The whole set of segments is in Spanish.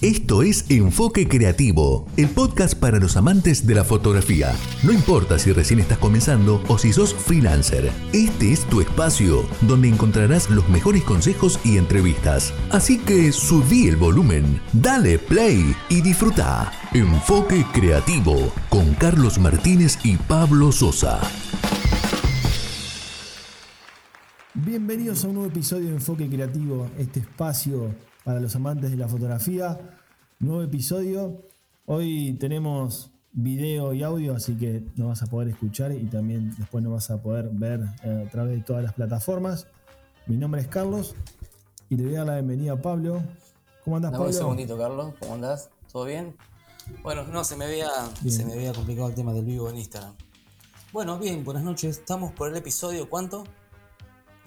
Esto es Enfoque Creativo, el podcast para los amantes de la fotografía. No importa si recién estás comenzando o si sos freelancer, este es tu espacio donde encontrarás los mejores consejos y entrevistas. Así que subí el volumen, dale play y disfruta. Enfoque Creativo con Carlos Martínez y Pablo Sosa. Bienvenidos a un nuevo episodio de Enfoque Creativo, este espacio para los amantes de la fotografía. Nuevo episodio. Hoy tenemos video y audio, así que nos vas a poder escuchar y también después nos vas a poder ver eh, a través de todas las plataformas. Mi nombre es Carlos y le voy a dar la bienvenida a Pablo. ¿Cómo andás, Pablo? Un segundito, Carlos. ¿Cómo andás? ¿Todo bien? Bueno, no, se me había, se me había complicado el tema del vivo en Instagram. Bueno, bien, buenas noches. Estamos por el episodio, ¿cuánto?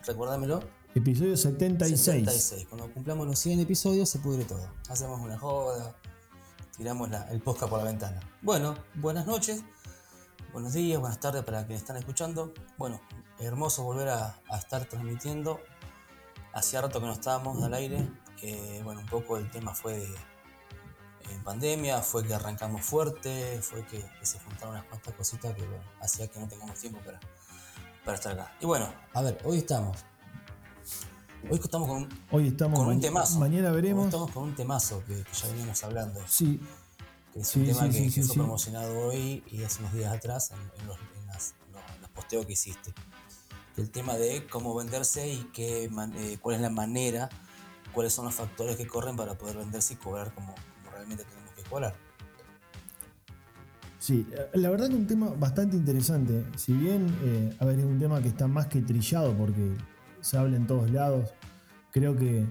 Recuérdamelo. Episodio 76. 76. Cuando cumplamos los 100 episodios se pudre todo. Hacemos una joda, tiramos el posca por la ventana. Bueno, buenas noches, buenos días, buenas tardes para quienes están escuchando. Bueno, hermoso volver a, estar transmitiendo. Hacía rato que no estábamos al aire. bueno, un poco el tema fue de pandemia, fue que arrancamos fuerte, fue que, se juntaron unas cuantas cositas que bueno, hacía que no tengamos tiempo para, para estar acá. Y bueno, a ver, hoy estamos Hoy estamos con, Hoy estamos con un temazo. Mañana veremos. Hoy estamos con un temazo que, ya veníamos hablando. Sí. Que es un tema que, fue promocionado hoy y hace unos días atrás en, los, posteos que hiciste. El tema de cómo venderse y qué, eh, cuál es la manera, cuáles son los factores que corren para poder venderse y cobrar como, realmente tenemos que cobrar. Sí, la verdad que un tema bastante interesante. Si bien, eh, a ver, es un tema que está más que trillado porque se habla en todos lados. Creo que,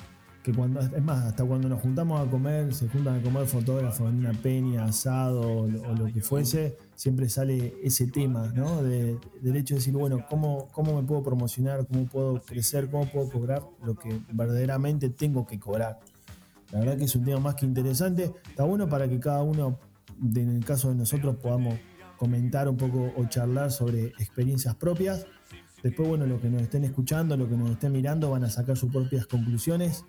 cuando, es más, hasta cuando nos juntamos a comer, se juntan a comer fotógrafos en una peña, asado o, lo que fuese, siempre sale ese tema, ¿no? del hecho de decir, bueno, ¿cómo, ¿cómo me puedo promocionar? ¿Cómo puedo crecer? ¿Cómo puedo cobrar lo que verdaderamente tengo que cobrar? La verdad que es un tema más que interesante. Está bueno para que cada uno, en el caso de nosotros, podamos comentar un poco o charlar sobre experiencias propias Después, bueno, lo que nos estén escuchando, lo que nos estén mirando, van a sacar sus propias conclusiones.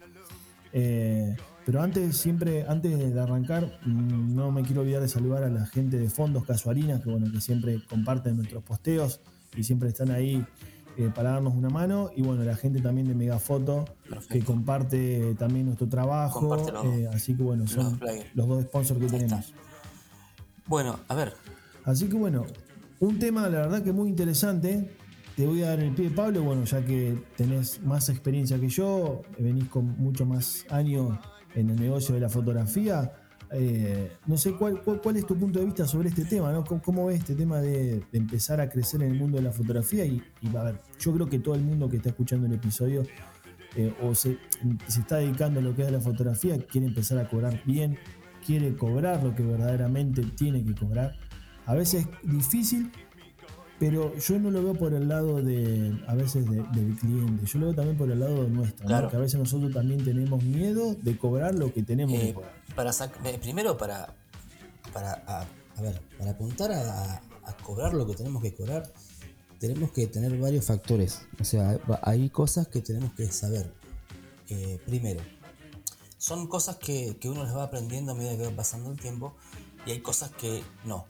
Eh, pero antes, siempre, antes de arrancar, mm, no me quiero olvidar de saludar a la gente de Fondos Casuarinas, que bueno, que siempre comparten nuestros posteos y siempre están ahí eh, para darnos una mano. Y bueno, la gente también de Megafoto, que comparte también nuestro trabajo. Eh, así que bueno, son los, dos sponsors que tenemos. Bueno, a ver. Así que bueno, un tema la verdad que muy interesante te voy a dar el pie, Pablo, bueno, ya que tenés más experiencia que yo, venís con mucho más años en el negocio de la fotografía. Eh, no sé cuál, es tu punto de vista sobre este tema, ¿no? ¿Cómo, ves este tema de, empezar a crecer en el mundo de la fotografía? Y, a ver, yo creo que todo el mundo que está escuchando el episodio eh, o se, se, está dedicando a lo que es la fotografía quiere empezar a cobrar bien, quiere cobrar lo que verdaderamente tiene que cobrar. A veces es difícil, pero yo no lo veo por el lado de, a veces, del cliente, yo lo veo también por el lado de nuestro, que a veces nosotros también tenemos miedo de cobrar lo que tenemos que eh, cobrar. Para eh, primero, para, para, a, ver, para apuntar a, cobrar lo que tenemos que cobrar, tenemos que tener varios factores. O sea, hay cosas que tenemos que saber. Eh, primero, son cosas que, que uno les va aprendiendo a medida que va pasando el tiempo y hay cosas que no.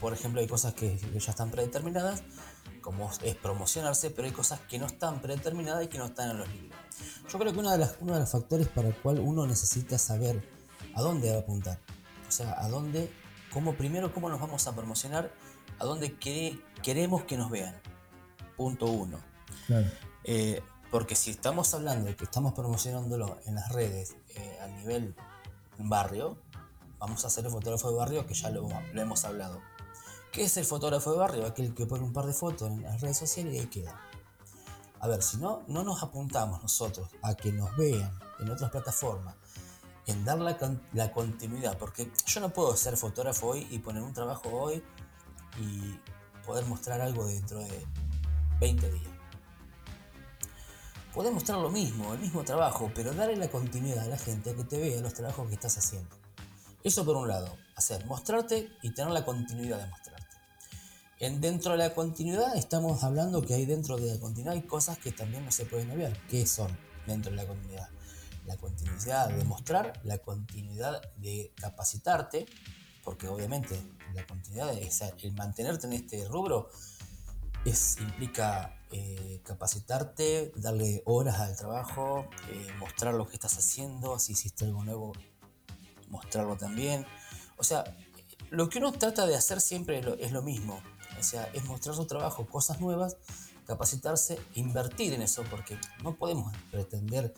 Por ejemplo, hay cosas que, ya están predeterminadas, como es promocionarse, pero hay cosas que no están predeterminadas y que no están en los libros. Yo creo que uno de, las, uno de los factores para el cual uno necesita saber a dónde va a apuntar, o sea, a dónde, cómo primero, cómo nos vamos a promocionar, a dónde queremos que nos vean. Punto uno. Eh, porque si estamos hablando de que estamos promocionándolo en las redes eh, a nivel barrio, vamos a hacer el fotógrafo de barrio que ya lo hemos hablado. ¿Qué es el fotógrafo de barrio? Aquel que pone un par de fotos en las redes sociales y ahí queda. A ver, si no, no nos apuntamos nosotros a que nos vean en otras plataformas, en dar la, la continuidad, porque yo no puedo ser fotógrafo hoy y poner un trabajo hoy y poder mostrar algo dentro de 20 días. Podés mostrar lo mismo, el mismo trabajo, pero darle la continuidad a la gente que te vea los trabajos que estás haciendo. Eso por un lado, hacer, mostrarte y tener la continuidad de mostrar. En, dentro de la continuidad estamos hablando que hay dentro de la continuidad cosas que también no se pueden obviar. ¿Qué son dentro de la continuidad? la continuidad de mostrar, la continuidad de capacitarte, porque obviamente la continuidad es el mantenerte en este rubro es, implica eh, capacitarte, darle horas al trabajo, eh, mostrar lo que estás haciendo, si hiciste algo nuevo, mostrarlo también. O sea, lo que uno trata de hacer siempre es lo, mismo. O sea, es mostrar su trabajo, cosas nuevas, capacitarse, invertir en eso, porque no podemos pretender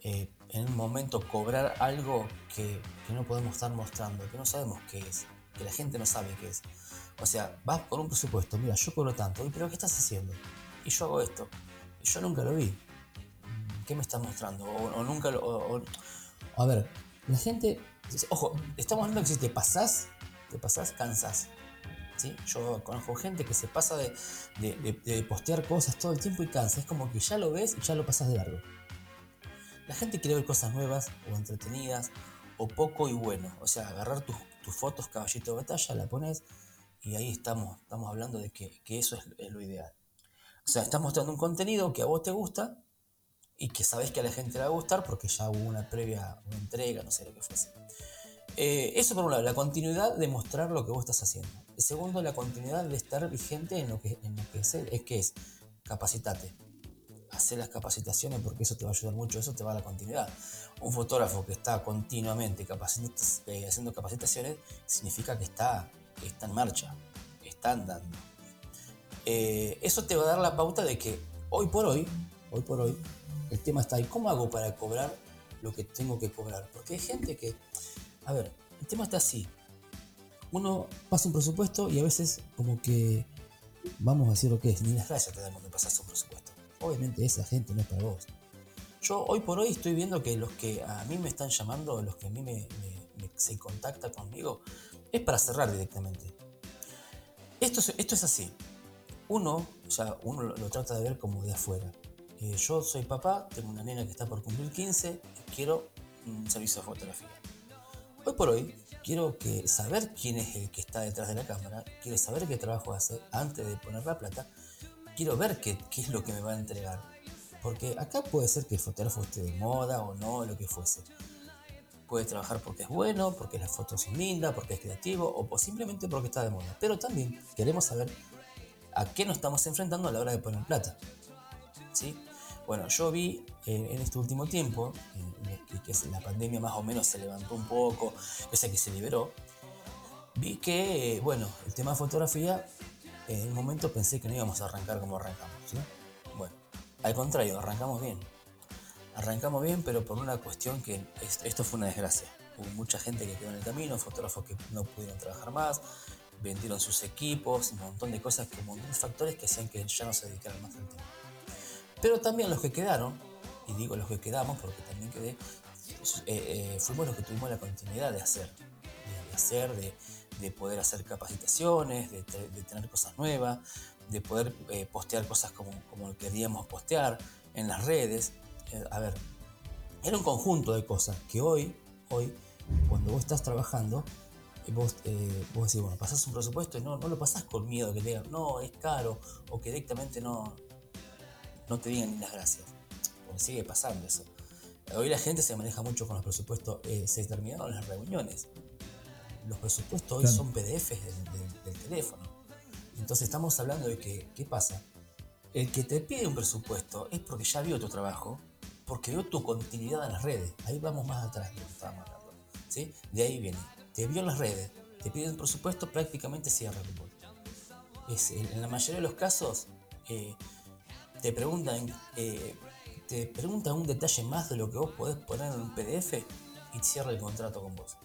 eh, en un momento cobrar algo que, no podemos estar mostrando, que no sabemos qué es, que la gente no sabe qué es. O sea, vas por un presupuesto, mira, yo cobro tanto, pero ¿qué estás haciendo? Y yo hago esto. Y yo nunca lo vi. ¿Qué me estás mostrando? O, nunca lo... a ver, la gente... Ojo, estamos hablando que si te pasás, te pasás, cansás. Yo conozco gente que se pasa de, postear cosas todo el tiempo y cansa. Es como que ya lo ves y ya lo pasas de largo. La gente quiere ver cosas nuevas o entretenidas o poco y bueno. O sea, agarrar tus, fotos caballito de batalla, la pones y ahí estamos, estamos hablando de que, eso es, lo ideal. O sea, estás mostrando un contenido que a vos te gusta y que sabes que a la gente le va a gustar porque ya hubo una previa una entrega, no sé lo que fuese. Eh, eso por un lado, la continuidad de mostrar lo que vos estás haciendo. El segundo, la continuidad de estar vigente en lo que, es, es que es capacitate. Hacer las capacitaciones porque eso te va a ayudar mucho, eso te va a la continuidad. Un fotógrafo que está continuamente eh, haciendo capacitaciones significa que está está en marcha, está andando. Eh, eso te va a dar la pauta de que hoy por hoy, hoy por hoy, el tema está ahí. ¿Cómo hago para cobrar lo que tengo que cobrar? Porque hay gente que, a ver, el tema está así. Uno pasa un presupuesto y a veces como que, vamos a decir lo que es, ni las gracias te dan cuando pasas un presupuesto. Obviamente esa gente no es para vos. Yo hoy por hoy estoy viendo que los que a mí me están llamando, los que a mí me, se contacta conmigo, es para cerrar directamente. Esto, esto es así. Uno, o sea, uno lo, trata de ver como de afuera. Eh, yo soy papá, tengo una nena que está por cumplir 15 y quiero un servicio de fotografía. Hoy por hoy, quiero saber quién es el que está detrás de la cámara, quiero saber qué trabajo hace antes de poner la plata, quiero ver qué, qué es lo que me va a entregar. Porque acá puede ser que el fotógrafo esté de moda o no, lo que fuese puede trabajar porque es bueno, porque las fotos son lindas, porque es creativo o simplemente porque está de moda. Pero también queremos saber a qué nos estamos enfrentando a la hora de poner plata. ¿Sí? Bueno, yo vi eh, en este último tiempo, que, la pandemia más o menos se levantó un poco, esa que se liberó, vi que, bueno, el tema de fotografía, en un momento pensé que no íbamos a arrancar como arrancamos. Bueno, al contrario, arrancamos bien. Arrancamos bien, pero por una cuestión que esto fue una desgracia. Hubo mucha gente que quedó en el camino, fotógrafos que no pudieron trabajar más, vendieron sus equipos, un montón de cosas, un montón de factores que hacían que ya no se dedicaran más al tema. Pero también los que quedaron, y digo los que quedamos porque también quedé, eh, eh, fuimos los que tuvimos la continuidad de hacer, de, hacer, de, poder hacer capacitaciones, de, tener cosas nuevas, de poder eh, postear cosas como, como queríamos postear en las redes, a ver, era un conjunto de cosas que hoy, hoy, cuando vos estás trabajando, vos, vos decís, bueno, pasás un presupuesto y no, no lo pasás con miedo que te digan, no, es caro, o que directamente no, no te digan ni las gracias. Porque sigue pasando eso. Hoy la gente se maneja mucho con los presupuestos, se terminaron las reuniones. Los presupuestos hoy son PDFs del, del, teléfono. Entonces estamos hablando de que, ¿qué pasa? El que te pide un presupuesto es porque ya vio tu trabajo porque vio tu continuidad en las redes. Ahí vamos más atrás de lo que estábamos hablando. ¿sí? De ahí viene. Te vio en las redes, te piden presupuesto, prácticamente cierra el es, En la mayoría de los casos, eh, te preguntan eh, te preguntan un detalle más de lo que vos podés poner en un PDF y cierra el contrato con vos.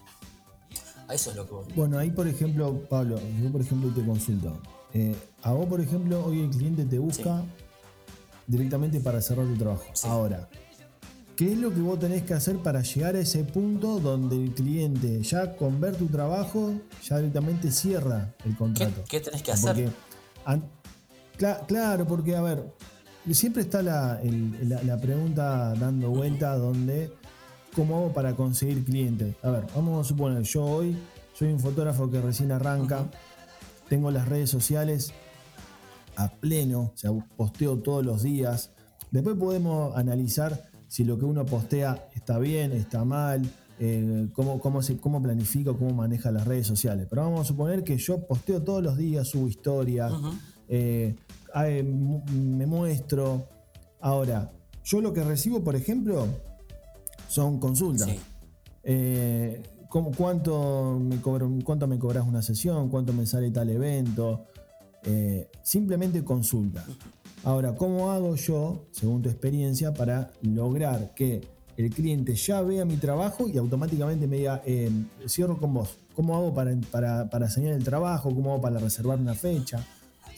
A eso es lo que vos. Bueno, ahí por ejemplo, Pablo, yo por ejemplo te consulto. Eh, a vos, por ejemplo, hoy el cliente te busca directamente para cerrar tu trabajo. Ahora, ¿Qué es lo que vos tenés que hacer para llegar a ese punto donde el cliente ya con ver tu trabajo ya directamente cierra el contrato? ¿Qué, tenés que hacer? claro, porque a ver, siempre está la, pregunta dando vuelta donde, ¿cómo hago para conseguir clientes? A ver, vamos a suponer, yo hoy soy un fotógrafo que recién arranca, tengo las redes sociales a pleno, o sea, posteo todos los días. Después podemos analizar si lo que uno postea está bien, está mal, eh, cómo, cómo, se, cómo planifica, cómo maneja las redes sociales. Pero vamos a suponer que yo posteo todos los días, subo historia, eh, me muestro. Ahora, yo lo que recibo, por ejemplo, son consultas. Eh, cuánto, me ¿Cuánto me cobras una sesión? ¿Cuánto me sale tal evento? simplemente consulta. Ahora, ¿cómo hago yo, según tu experiencia, para lograr que el cliente ya vea mi trabajo y automáticamente me diga, eh, cierro con vos? ¿Cómo hago para, para, para enseñar el trabajo? ¿Cómo hago para reservar una fecha?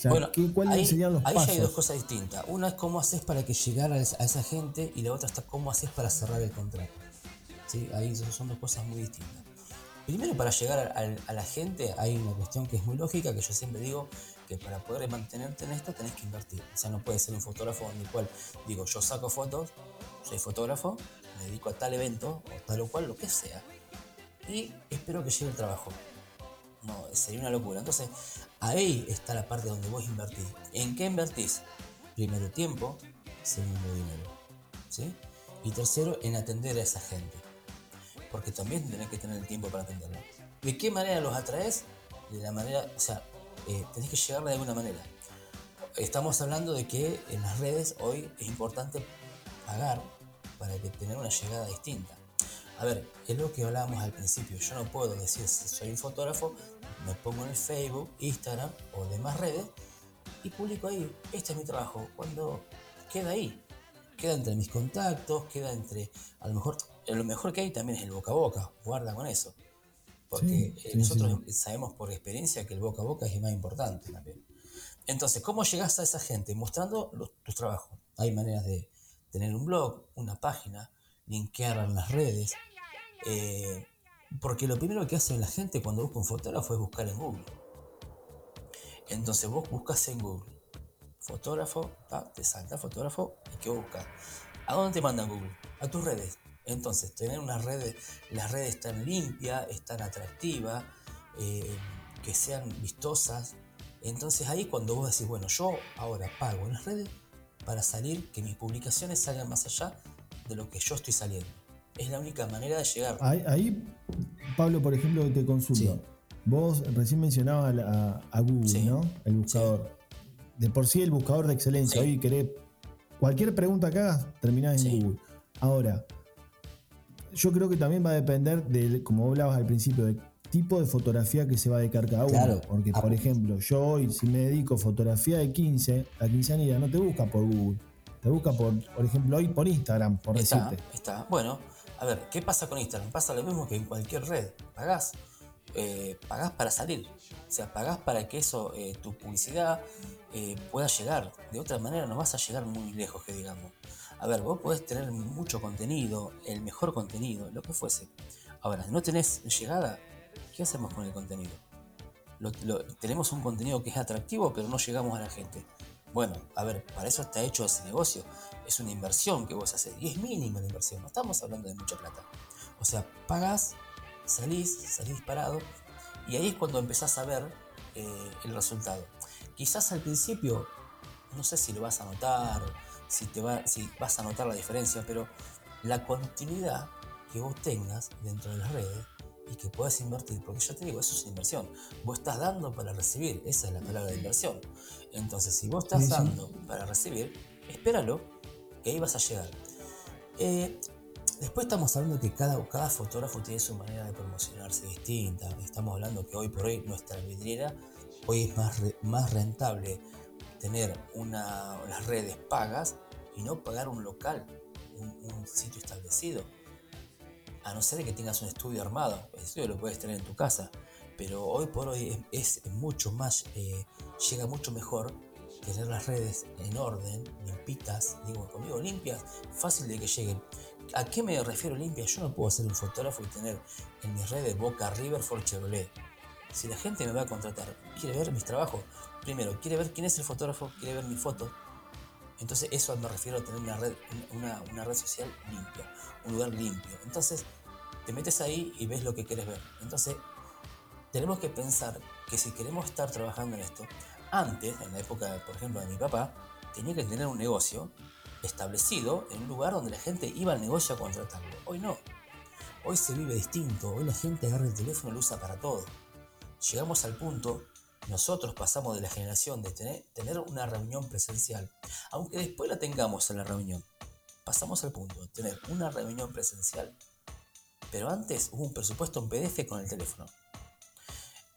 Bueno, ¿cuáles serían los ahí hay dos cosas distintas. Una es cómo haces para que llegara a esa gente y la otra está cómo haces para cerrar el contrato. ¿Sí? Ahí son dos cosas muy distintas. Primero, para llegar a, la gente hay una cuestión que es muy lógica, que yo siempre digo que para poder mantenerte en esto tenés que invertir. O sea, no puedes ser un fotógrafo en el cual digo, yo saco fotos, soy fotógrafo, me dedico a tal evento o tal o cual, lo que sea, y espero que llegue el trabajo. No, sería una locura. Entonces, ahí está la parte donde vos invertís. ¿En qué invertís? Primero tiempo, segundo dinero. ¿sí? Y tercero, en atender a esa gente porque también tenés que tener el tiempo para atenderlo. ¿De qué manera los atraes? De la manera, o sea, eh, tenés que llegar de alguna manera. Estamos hablando de que en las redes hoy es importante pagar para tener una llegada distinta. A ver, es lo que hablábamos al principio. Yo no puedo decir si soy un fotógrafo, me pongo en el Facebook, Instagram o demás redes y publico ahí. Este es mi trabajo. Cuando queda ahí, queda entre mis contactos, queda entre, a lo mejor lo mejor que hay también es el boca a boca, guarda con eso. Porque eh, nosotros sabemos por experiencia que el boca a boca es el más importante también. Entonces, ¿cómo llegas a esa gente? Mostrando tus trabajos. Hay maneras de tener un blog, una página, linkear en las redes. Eh, porque lo primero que hace la gente cuando busca un fotógrafo es buscar en Google. Entonces vos buscas en Google fotógrafo, te salta fotógrafo y ¿qué buscas? ¿A dónde te mandan Google? A tus redes. Entonces, tener unas redes, las redes tan limpias, tan atractivas, eh, que sean vistosas. Entonces ahí cuando vos decís, bueno, yo ahora pago en las redes para salir, que mis publicaciones salgan más allá de lo que yo estoy saliendo. Es la única manera de llegar. Ahí, Pablo, por ejemplo, te consulto. Vos recién mencionabas a, Google, ¿no? El buscador. De por sí el buscador de excelencia. Hoy querés cualquier pregunta que hagas, terminás en Google. Ahora, yo creo que también va a depender de, como hablabas al principio, del tipo de fotografía que se va a dedicar cada uno. Porque, por ejemplo, yo hoy, si me dedico a fotografía de 15, la quinceañera no te busca por Google. Te busca por, por ejemplo, hoy por Instagram, por está, decirte. Está. Bueno, a ver, ¿qué pasa con Instagram? Pasa lo mismo que en cualquier red. Pagás. Eh, pagás para salir. O sea, pagás para que eso, eh, tu publicidad, eh, pueda llegar. De otra manera no vas a llegar muy lejos, que digamos. A ver, vos podés tener mucho contenido, el mejor contenido, lo que fuese. Ahora, si no tenés llegada, ¿qué hacemos con el contenido? tenemos un contenido que es atractivo, pero no llegamos a la gente. Bueno, a ver, para eso está hecho ese negocio. Es una inversión que vos haces. Y es mínima la inversión, no estamos hablando de mucha plata. O sea, pagás, salís, salís disparado, y ahí es cuando empezás a ver eh, el resultado. Quizás al principio, no sé si lo vas a notar, si, te si vas a notar la diferencia, pero la continuidad que vos tengas dentro de las redes y que puedas invertir, porque ya te digo, eso es una inversión. Vos estás dando para recibir, esa es la palabra de inversión. Entonces, si vos estás dando para recibir, espéralo, que ahí vas a llegar. Eh, después estamos hablando que cada, cada fotógrafo tiene su manera de promocionarse distinta. Estamos hablando que hoy por hoy nuestra vidriera hoy es más, más rentable tener una, las redes pagas y no pagar un local, un, sitio establecido. A no ser que tengas un estudio armado, el estudio lo puedes tener en tu casa, pero hoy por hoy es, mucho más, eh, llega mucho mejor tener las redes en orden, limpitas, digo conmigo limpias, fácil de que lleguen. ¿A qué me refiero limpias? Yo no puedo ser un fotógrafo y tener en mis redes Boca River for Chevrolet. Si la gente me va a contratar, quiere ver mis trabajos, primero, quiere ver quién es el fotógrafo, quiere ver mi foto. Entonces, eso me refiero a tener una red, una, red social limpia, un lugar limpio. Entonces, te metes ahí y ves lo que quieres ver. Entonces, tenemos que pensar que si queremos estar trabajando en esto, antes, en la época, por ejemplo, de mi papá, tenía que tener un negocio establecido en un lugar donde la gente iba al negocio a contratarlo. Hoy no. Hoy se vive distinto. Hoy la gente agarra el teléfono y lo usa para todo. Llegamos al punto, nosotros pasamos de la generación de tener, tener una reunión presencial, aunque después la tengamos en la reunión. Pasamos al punto de tener una reunión presencial, pero antes hubo un presupuesto en PDF con el teléfono.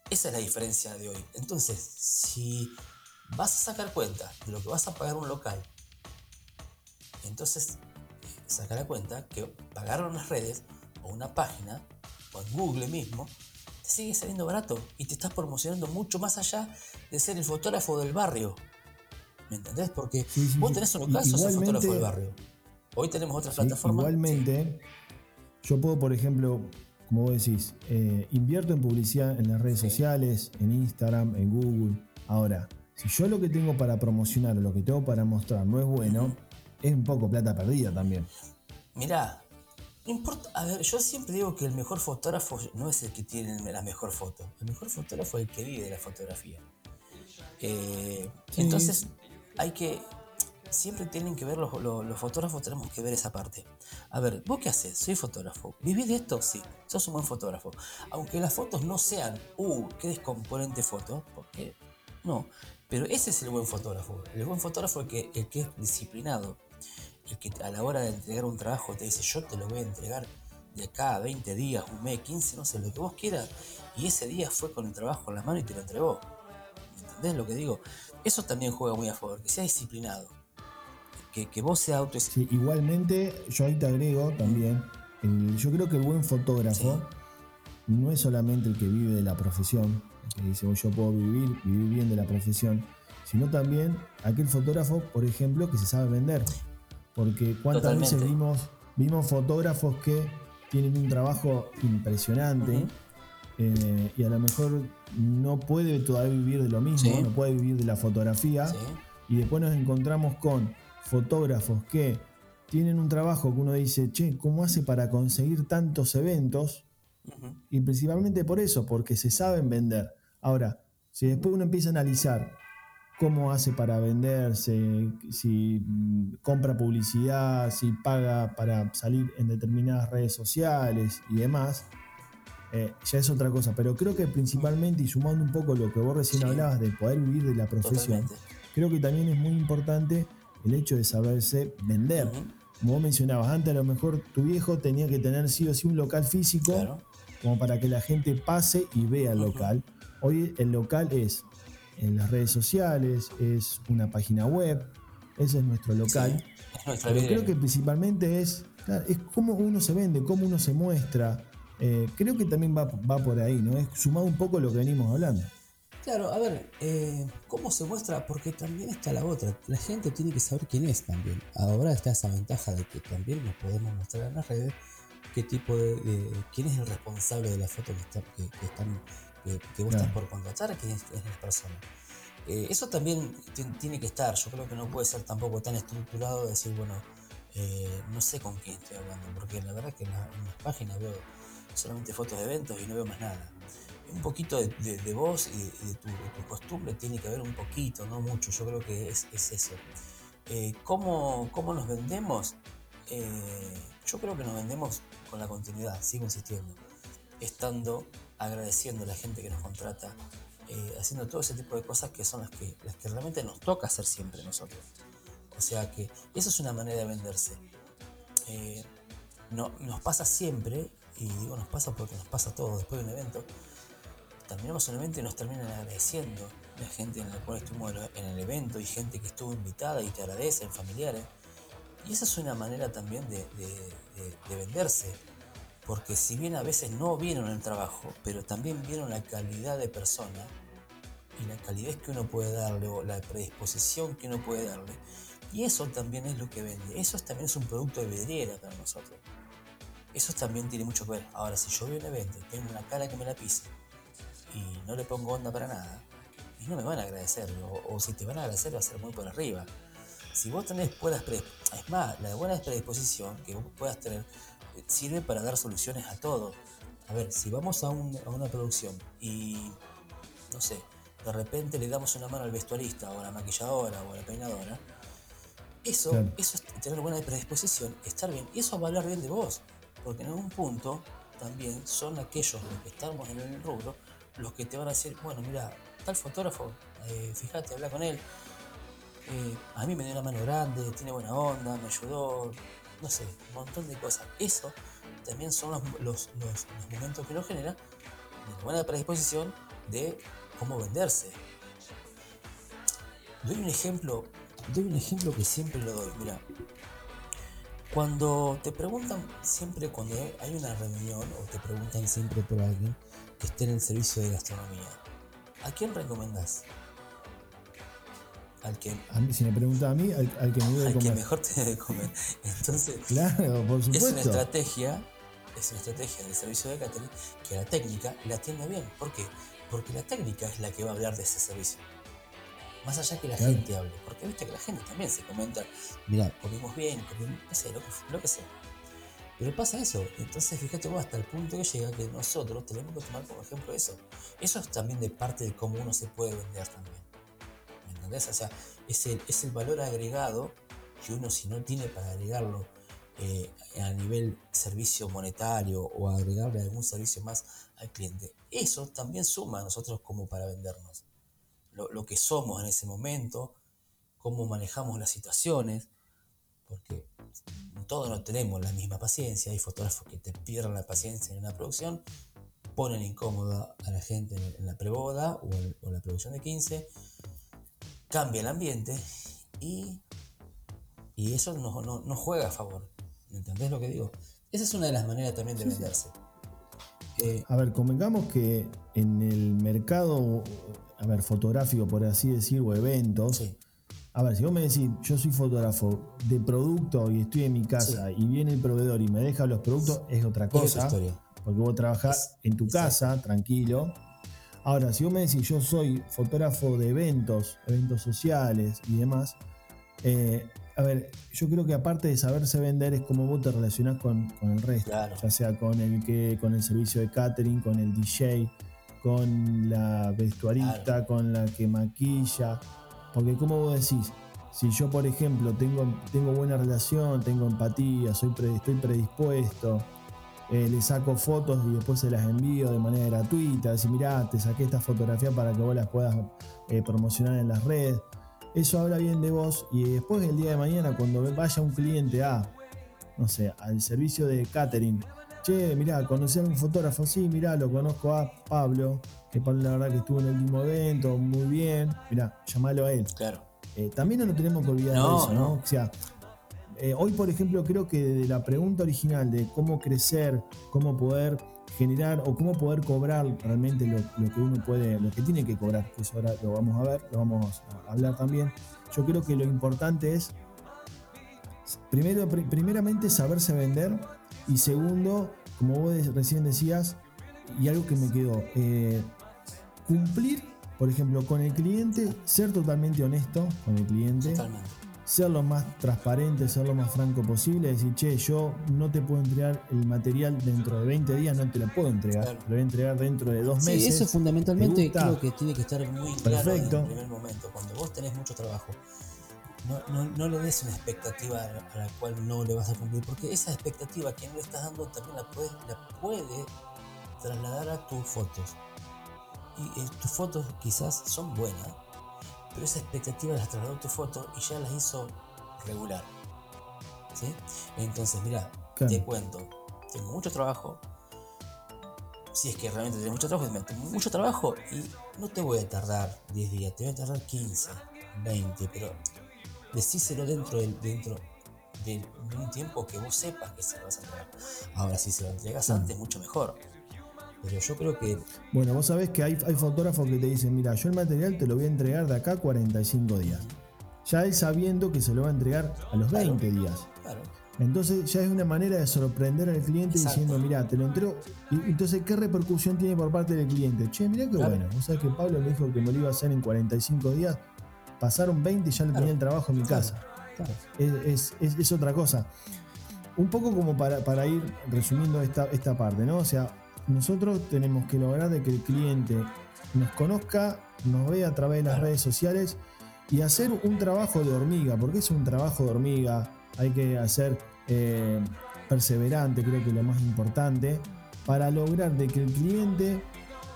Esa es la diferencia de hoy. Entonces, si vas a sacar cuenta de lo que vas a pagar un local, entonces saca la cuenta que pagar unas redes o una página o en Google mismo sigue saliendo barato y te estás promocionando mucho más allá de ser el fotógrafo del barrio. ¿Me entendés? Porque vos tenés un local, sos el fotógrafo del barrio. Hoy tenemos otras plataformas. Igualmente, yo puedo, por ejemplo, como vos decís, eh, invierto en publicidad en las redes sociales, en Instagram, en Google. Ahora, si yo lo que tengo para promocionar o lo que tengo para mostrar no es bueno, es un poco plata perdida también. Mirá, importa, a ver, yo siempre digo que el mejor fotógrafo no es el que tiene la mejor foto, el mejor fotógrafo es el que vive de la fotografía. Eh, entonces, hay que, siempre tienen que ver los, fotógrafos, tenemos que ver esa parte. A ver, ¿vos qué haces? Soy fotógrafo. ¿Vivís de esto? Sí, sos un buen fotógrafo. Aunque las fotos no sean, uh, ¿qué componente foto? Porque no, pero ese es el buen fotógrafo. El buen fotógrafo es el que, el que es disciplinado, el que a la hora de entregar un trabajo te dice yo te lo voy a entregar de acá a 20 días, un mes, 15, no sé, lo que vos quieras. Y ese día fue con el trabajo en la mano y te lo entregó. ¿Entendés lo que digo? Eso también juega muy a favor, que sea disciplinado. Que, que vos seas auto... Sí, igualmente, yo ahí te agrego también, yo creo que el buen fotógrafo no es solamente el que vive de la profesión, el que dice, yo puedo vivir, vivir bien de la profesión, sino también aquel fotógrafo, por ejemplo, que se sabe vender. Porque cuántas veces vimos, vimos fotógrafos que tienen un trabajo impresionante eh, y a lo mejor no puede todavía vivir de lo mismo, no puede vivir de la fotografía. Y después nos encontramos con fotógrafos que tienen un trabajo que uno dice, che, ¿cómo hace para conseguir tantos eventos? Y principalmente por eso, porque se saben vender. Ahora, si después uno empieza a analizar cómo hace para venderse, si mm, compra publicidad, si paga para salir en determinadas redes sociales y demás, eh, ya es otra cosa. Pero creo que principalmente, y sumando un poco lo que vos recién hablabas de poder vivir de la profesión, creo que también es muy importante el hecho de saberse vender. Como vos mencionabas, antes a lo mejor tu viejo tenía que tener sí o sí un local físico, como para que la gente pase y vea el local. Hoy el local es en las redes sociales, es una página web, ese es nuestro local. Pero creo que principalmente es, es cómo uno se vende, cómo uno se muestra. Eh, creo que también va, por ahí, ¿no? Es sumado un poco lo que venimos hablando. Claro, a ver, eh, ¿cómo se muestra? Porque también está la otra. La gente tiene que saber quién es también. Ahora está esa ventaja de que también nos podemos mostrar en las redes qué tipo de, quién es el responsable de la foto que, está, que están que, vos estás por contratar, que es, la persona. Eh, eso también tiene que estar, yo creo que no puede ser tampoco tan estructurado de decir, bueno, eh, no sé con quién estoy hablando, porque la verdad que en, las páginas veo solamente fotos de eventos y no veo más nada. Un poquito de, de, voz y de, tu, costumbre tiene que haber un poquito, no mucho, yo creo que es, es eso. Eh, ¿cómo, ¿cómo, nos vendemos? yo creo que nos vendemos con la continuidad, sigo insistiendo, estando agradeciendo a la gente que nos contrata, eh, haciendo todo ese tipo de cosas que son las que, las que realmente nos toca hacer siempre nosotros. O sea que eso es una manera de venderse. Eh, no, nos pasa siempre, y digo nos pasa porque nos pasa todo después de un evento, terminamos un evento y nos terminan agradeciendo la gente en la cual estuvimos en el evento y gente que estuvo invitada y te agradecen, familiares. Y esa es una manera también de, de venderse, porque si bien a veces no vieron el trabajo, pero también vieron la calidad de persona y la calidez que uno puede darle o la predisposición que uno puede darle. Y eso también es lo que vende. Eso también es un producto de vidriera para nosotros. Eso también tiene mucho que ver. Ahora, si yo veo un evento tengo una cara que me la pisa y no le pongo onda para nada, y no me van a agradecer. O, si te van a agradecer va a ser muy por arriba. Si vos tenés buenas predisposiciones, es más, la buena predisposición que vos puedas tener sirve para dar soluciones a todo. A ver, si vamos a, una producción y, no sé, de repente le damos una mano al vestuarista o a la maquilladora o a la peinadora, Eso, eso es tener buena predisposición, estar bien. Y eso va a hablar bien de vos. Porque en algún punto también son aquellos los que estamos en el rubro los que te van a decir, bueno, mira, tal fotógrafo, eh, fíjate, habla con él. Eh, a mí me dio una mano grande, tiene buena onda, me ayudó, no sé, un montón de cosas. Eso también son los, los, los, momentos que lo genera de buena predisposición de cómo venderse. Doy un ejemplo, doy un ejemplo que siempre lo doy. Mira, cuando te preguntan siempre cuando hay una reunión o te preguntan siempre por alguien que esté en el servicio de gastronomía, ¿a quién recomendás? Al que, si me pregunta a mí, al, que me debe al comer. que mejor te debe comer. Entonces, claro, por supuesto. Es una estrategia, es una estrategia del servicio de catering que la técnica la atienda bien. ¿Por qué? Porque la técnica es la que va a hablar de ese servicio. Más allá que la gente hable. Porque viste que la gente también se comenta, mira, comimos bien, comimos, no sé, lo que, lo que sea. Pero pasa eso. Entonces, fíjate vos hasta el punto que llega que nosotros tenemos que tomar como ejemplo eso. Eso es también de parte de cómo uno se puede vender también. ¿Me entendés? O sea, es el, es el valor agregado que uno si no tiene para agregarlo eh, a nivel servicio monetario o agregarle algún servicio más al cliente. Eso también suma a nosotros como para vendernos. Lo, lo que somos en ese momento, cómo manejamos las situaciones, porque todos no tenemos la misma paciencia. Hay fotógrafos que te pierden la paciencia en una producción, ponen incómoda a la gente en la preboda o en la producción de 15, cambia el ambiente y, y eso no, no, juega a favor. ¿Me entendés lo que digo? Esa es una de las maneras también de venderse. Eh, a ver, convengamos que en el mercado, a ver, fotográfico, por así decir, o eventos, a ver, si vos me decís, yo soy fotógrafo de producto y estoy en mi casa y viene el proveedor y me deja los productos, es otra cosa. porque vos trabajás en tu casa, tranquilo. Ahora, si vos me decís, yo soy fotógrafo de eventos, eventos sociales y demás, eh, a ver, yo creo que aparte de saberse vender es como vos te relacionás con, el resto. Ya sea con el que, con el servicio de catering, con el DJ, con la vestuarista, con la que maquilla. Porque como vos decís, si yo por ejemplo tengo, tengo buena relación, tengo empatía, soy estoy predispuesto, eh, le saco fotos y después se las envío de manera gratuita, decir, mirá, te saqué esta fotografía para que vos las puedas eh, promocionar en las redes. Eso habla bien de vos y después el día de mañana cuando vaya un cliente a, no sé, al servicio de catering, che, mirá, conocí a un fotógrafo, sí, mirá, lo conozco a Pablo, que Pablo la verdad que estuvo en el mismo evento, muy bien, mirá, llamalo a él. Claro. Eh, también no lo tenemos que olvidar de eso, ¿no? O sea, eh, hoy por ejemplo creo que de la pregunta original de cómo crecer, cómo poder generar o cómo poder cobrar realmente lo, que uno puede, lo que tiene que cobrar, que eso ahora lo vamos a ver, lo vamos a hablar también. Yo creo que lo importante es, primero, primeramente, saberse vender y segundo, como vos recién decías, y algo que me quedó, eh, cumplir, por ejemplo, con el cliente, ser totalmente honesto con el cliente. Ser lo más transparente, ser lo más franco posible, decir, che, yo no te puedo entregar el material dentro de 20 días, no te lo puedo entregar, lo voy a entregar dentro de dos meses. Sí, eso fundamentalmente creo que tiene que estar muy claro en el primer momento. Cuando vos tenés mucho trabajo, no, no, le des una expectativa a la cual no le vas a cumplir, porque esa expectativa que no le estás dando también la puede, la puede trasladar a tus fotos. Y eh, tus fotos quizás son buenas, pero esa expectativa las trasladó tu foto y ya las hizo regular. ¿Sí? Entonces, mira, te cuento, tengo mucho trabajo. Si es que realmente tengo mucho trabajo, tengo mucho trabajo y no te voy a tardar 10 días, te voy a tardar 15, 20, pero decíselo dentro del, dentro de un tiempo que vos sepas que se lo vas a entregar. Ahora, si se lo entregas antes, mucho mejor. Pero yo creo que. Bueno, vos sabés que hay, hay fotógrafos que te dicen: Mira, yo el material te lo voy a entregar de acá a 45 días. Ya él sabiendo que se lo va a entregar a los 20 días. Claro. Entonces ya es una manera de sorprender al cliente diciendo, mira, te lo entrego. Y, entonces, ¿qué repercusión tiene por parte del cliente? Che, mira qué bueno. Vos sabés que Pablo me dijo que me lo iba a hacer en 45 días. Pasaron 20 y ya le tenía el trabajo en mi casa. Es, es, otra cosa. Un poco como para, para ir resumiendo esta, esta parte, ¿no? O sea, nosotros tenemos que lograr de que el cliente nos conozca, nos vea a través de las redes sociales y hacer un trabajo de hormiga, porque es un trabajo de hormiga, hay que hacer eh, perseverante, creo que es lo más importante, para lograr de que el cliente,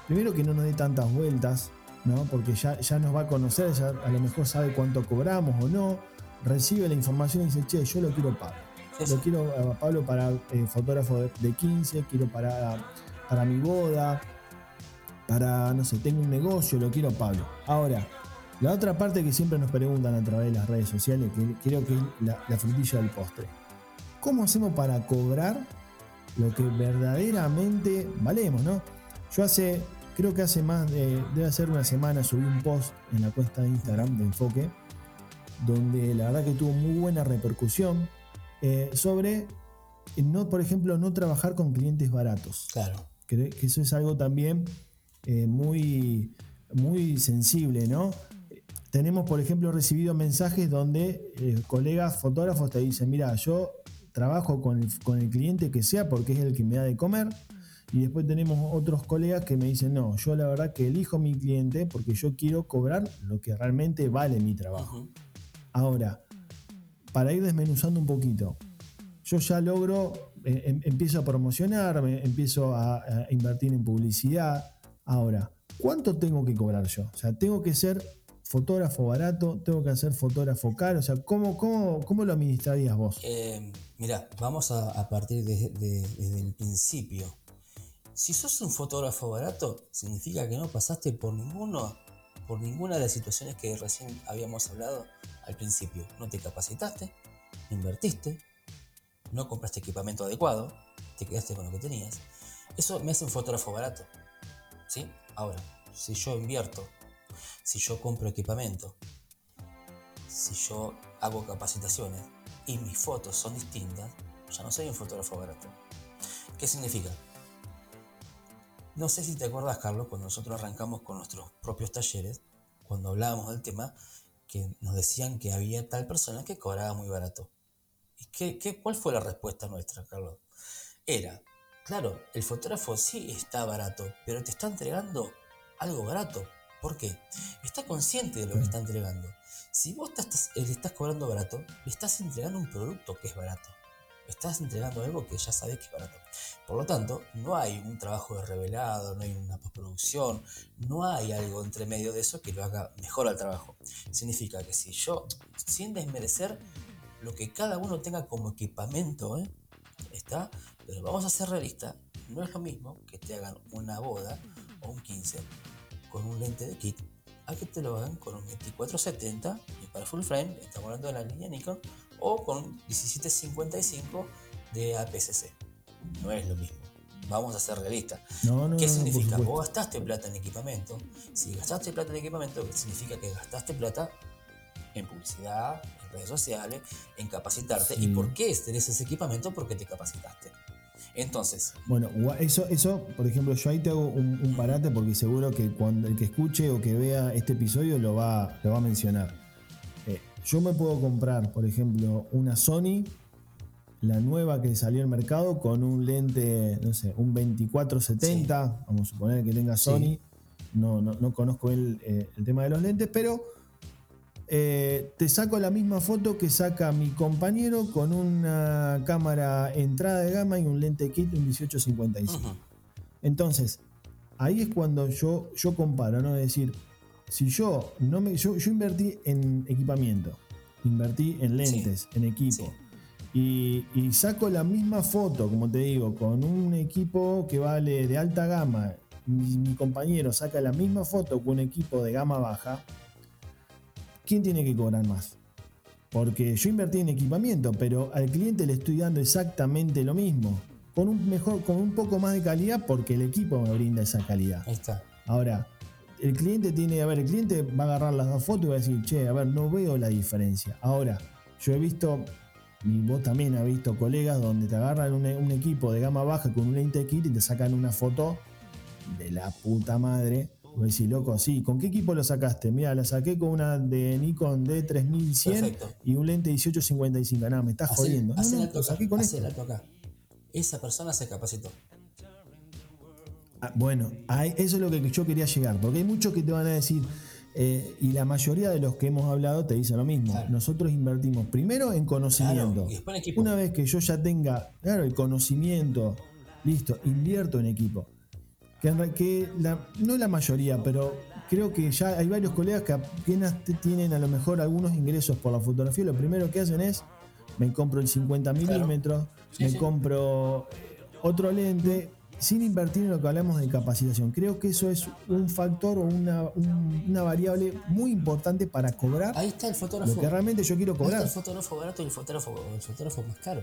primero que no nos dé tantas vueltas, ¿no? porque ya, ya nos va a conocer, ya a lo mejor sabe cuánto cobramos o no, recibe la información y dice, che, yo lo quiero Pablo. Lo quiero a Pablo para eh, fotógrafo de 15, quiero para, para mi boda, para, no sé, tengo un negocio, lo quiero Pablo. Ahora, la otra parte que siempre nos preguntan a través de las redes sociales, que creo que es la, frutilla del postre. ¿Cómo hacemos para cobrar lo que verdaderamente valemos, no? Yo hace, creo que hace más, de, debe ser una semana, subí un post en la cuesta de Instagram de Enfoque, donde la verdad que tuvo muy buena repercusión eh, sobre, no, por ejemplo, no trabajar con clientes baratos. Claro. Que, eso es algo también eh, muy, muy sensible, ¿no? Tenemos, por ejemplo, recibido mensajes donde eh, colegas fotógrafos te dicen, mira, yo trabajo con el, cliente que sea porque es el que me da de comer. Y después tenemos otros colegas que me dicen, no, yo la verdad que elijo mi cliente porque yo quiero cobrar lo que realmente vale mi trabajo. Ahora, para ir desmenuzando un poquito, yo ya logro, em, empiezo a promocionarme, empiezo a, invertir en publicidad. Ahora, ¿cuánto tengo que cobrar yo? O sea, tengo que ser fotógrafo barato, tengo que hacer fotógrafo caro, o sea, ¿cómo, lo administrarías vos? Eh, mira, vamos a, partir desde el principio. Si sos un fotógrafo barato, significa que no pasaste por por ninguna de las situaciones que recién habíamos hablado al principio. No te capacitaste, no invertiste, no compraste equipamiento adecuado, te quedaste con lo que tenías. Eso me hace un fotógrafo barato. ¿Sí? Ahora, si yo invierto si yo compro equipamiento, si yo hago capacitaciones y mis fotos son distintas, ya no soy un fotógrafo barato. ¿Qué significa? No sé si te acuerdas, Carlos, cuando nosotros arrancamos con nuestros propios talleres, cuando hablábamos del tema, que nos decían que había tal persona que cobraba muy barato. ¿Y qué, qué, cuál fue la respuesta nuestra, Carlos? Era, claro, el fotógrafo sí está barato, pero te está entregando algo barato. ¿Por qué? Está consciente de lo que está entregando. Si vos estás, le estás cobrando barato, le estás entregando un producto que es barato. Estás entregando algo que ya sabes que es barato. Por lo tanto, no hay un trabajo de revelado, no hay una postproducción, no hay algo entre medio de eso que lo haga mejor al trabajo. Significa que si yo, sin desmerecer lo que cada uno tenga como equipamiento, ¿eh? está, pero vamos a ser realistas, no es lo mismo que te hagan una boda o un 15 con un lente de kit a que te lo hagan con un 2470 para full frame, estamos hablando de la línea Nikon, o con 1755 de APS-C. No es lo mismo. Vamos a ser realistas. ¿Qué significa? Vos gastaste plata en equipamiento. Si gastaste plata en equipamiento, significa que gastaste plata en publicidad, redes sociales, en capacitarte. ¿Y por qué tenés ese equipamiento? Porque te capacitaste. Entonces. Bueno, eso, eso, por ejemplo, yo ahí te hago un, parate porque seguro que cuando el que escuche o que vea este episodio lo va, lo va a mencionar. Eh, yo me puedo comprar, por ejemplo, una Sony, la nueva que salió al mercado, con un lente, no sé, un 2470, vamos a suponer que tenga Sony. No, no, conozco el, eh, el tema de los lentes, pero eh, te saco la misma foto que saca mi compañero con una cámara entrada de gama y un lente kit, un 1855. Entonces, ahí es cuando yo, yo comparo, ¿no? Es decir, si yo no me. Yo, invertí en equipamiento, invertí en lentes, en equipo. Y, saco la misma foto, como te digo, con un equipo que vale de alta gama. mi compañero saca la misma foto con un equipo de gama baja ¿quién tiene que cobrar más? Porque yo invertí en equipamiento, pero al cliente le estoy dando exactamente lo mismo. Con un, mejor, con un poco más de calidad porque el equipo me brinda esa calidad. Ahí está. Ahora, el cliente tiene, a ver, el cliente va a agarrar las dos fotos y va a decir, che, a ver, no veo la diferencia. Ahora, yo he visto, y vos también has visto colegas donde te agarran un, un equipo de gama baja con un lente kit y te sacan una foto de la puta madre Voy a decir, loco, sí, ¿con qué equipo lo sacaste? Mira, la saqué con una de Nikon D3100 y un lente 1855. Nada, me estás jodiendo. No, no, lo saqué con esto. acá. Esa persona se capacitó. Ah, bueno, eso es lo que yo quería llegar, porque hay muchos que te van a decir, Eh, y la mayoría de los que hemos hablado te dicen lo mismo. Nosotros invertimos primero en conocimiento. Una vez que yo ya tenga, claro, el conocimiento, listo, invierto en equipo. Que, que no la mayoría, pero creo que ya hay varios colegas que apenas tienen a lo mejor algunos ingresos por la fotografía. Lo primero que hacen es, me compro el 50 milímetros, me compro otro lente sin invertir en lo que hablamos de capacitación. Creo que eso es un factor o una, variable muy importante para cobrar. Ahí está el fotógrafo. Lo que realmente yo quiero cobrar. el fotógrafo barato y el fotógrafo, el fotógrafo más caro.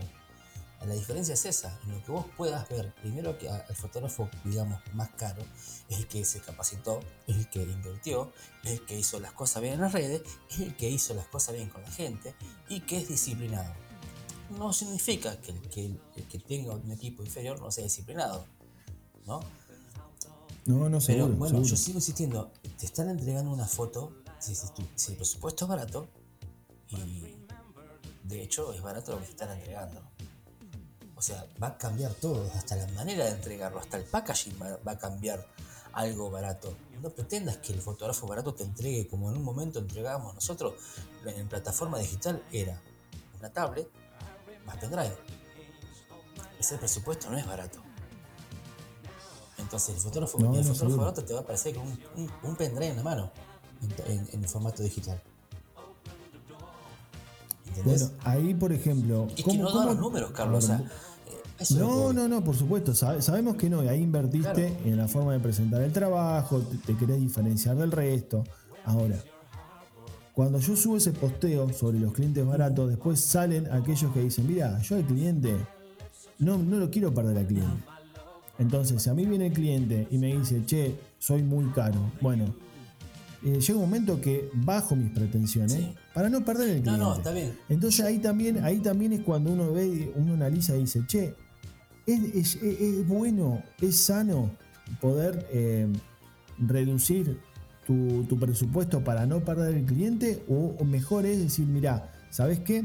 La diferencia es esa, en lo que vos puedas ver, primero que el fotógrafo, digamos, más caro, es el que se capacitó, es el que invirtió, es el que hizo las cosas bien en las redes, es el que hizo las cosas bien con la gente y que es disciplinado. No significa que el que, el que tenga un equipo inferior no sea disciplinado ¿no? No, no sé. Pero bueno, yo sigo insistiendo, te están entregando una foto, si, el presupuesto es barato, y de hecho es barato lo que te están entregando. O sea, va a cambiar todo, hasta la manera de entregarlo, hasta el packaging va, a cambiar algo barato. No pretendas que el fotógrafo barato te entregue como en un momento entregábamos nosotros en plataforma digital, era una tablet más pendrive. Ese presupuesto no es barato. Entonces el fotógrafo, el fotógrafo te va a aparecer con un, un, pendrive en la mano en, en, formato digital. Bueno, ahí por ejemplo. Es que no da los números, Carlos. No, no, no, por supuesto. sabemos que no. Ahí invertiste en la forma de presentar el trabajo, te, querés diferenciar del resto. Ahora, cuando yo subo ese posteo sobre los clientes baratos, después salen aquellos que dicen, mira, yo al cliente no, no lo quiero perder al cliente. Entonces, si a mí viene el cliente y me dice, che, soy muy caro, bueno, eh, llega un momento que bajo mis pretensiones para no perder el cliente. No, no, está bien. Entonces ahí también, ahí también es cuando uno ve, uno analiza y dice, che, es, bueno, es sano poder eh, reducir tu, presupuesto para no perder el cliente, o, mejor es decir, mira, ¿sabes qué?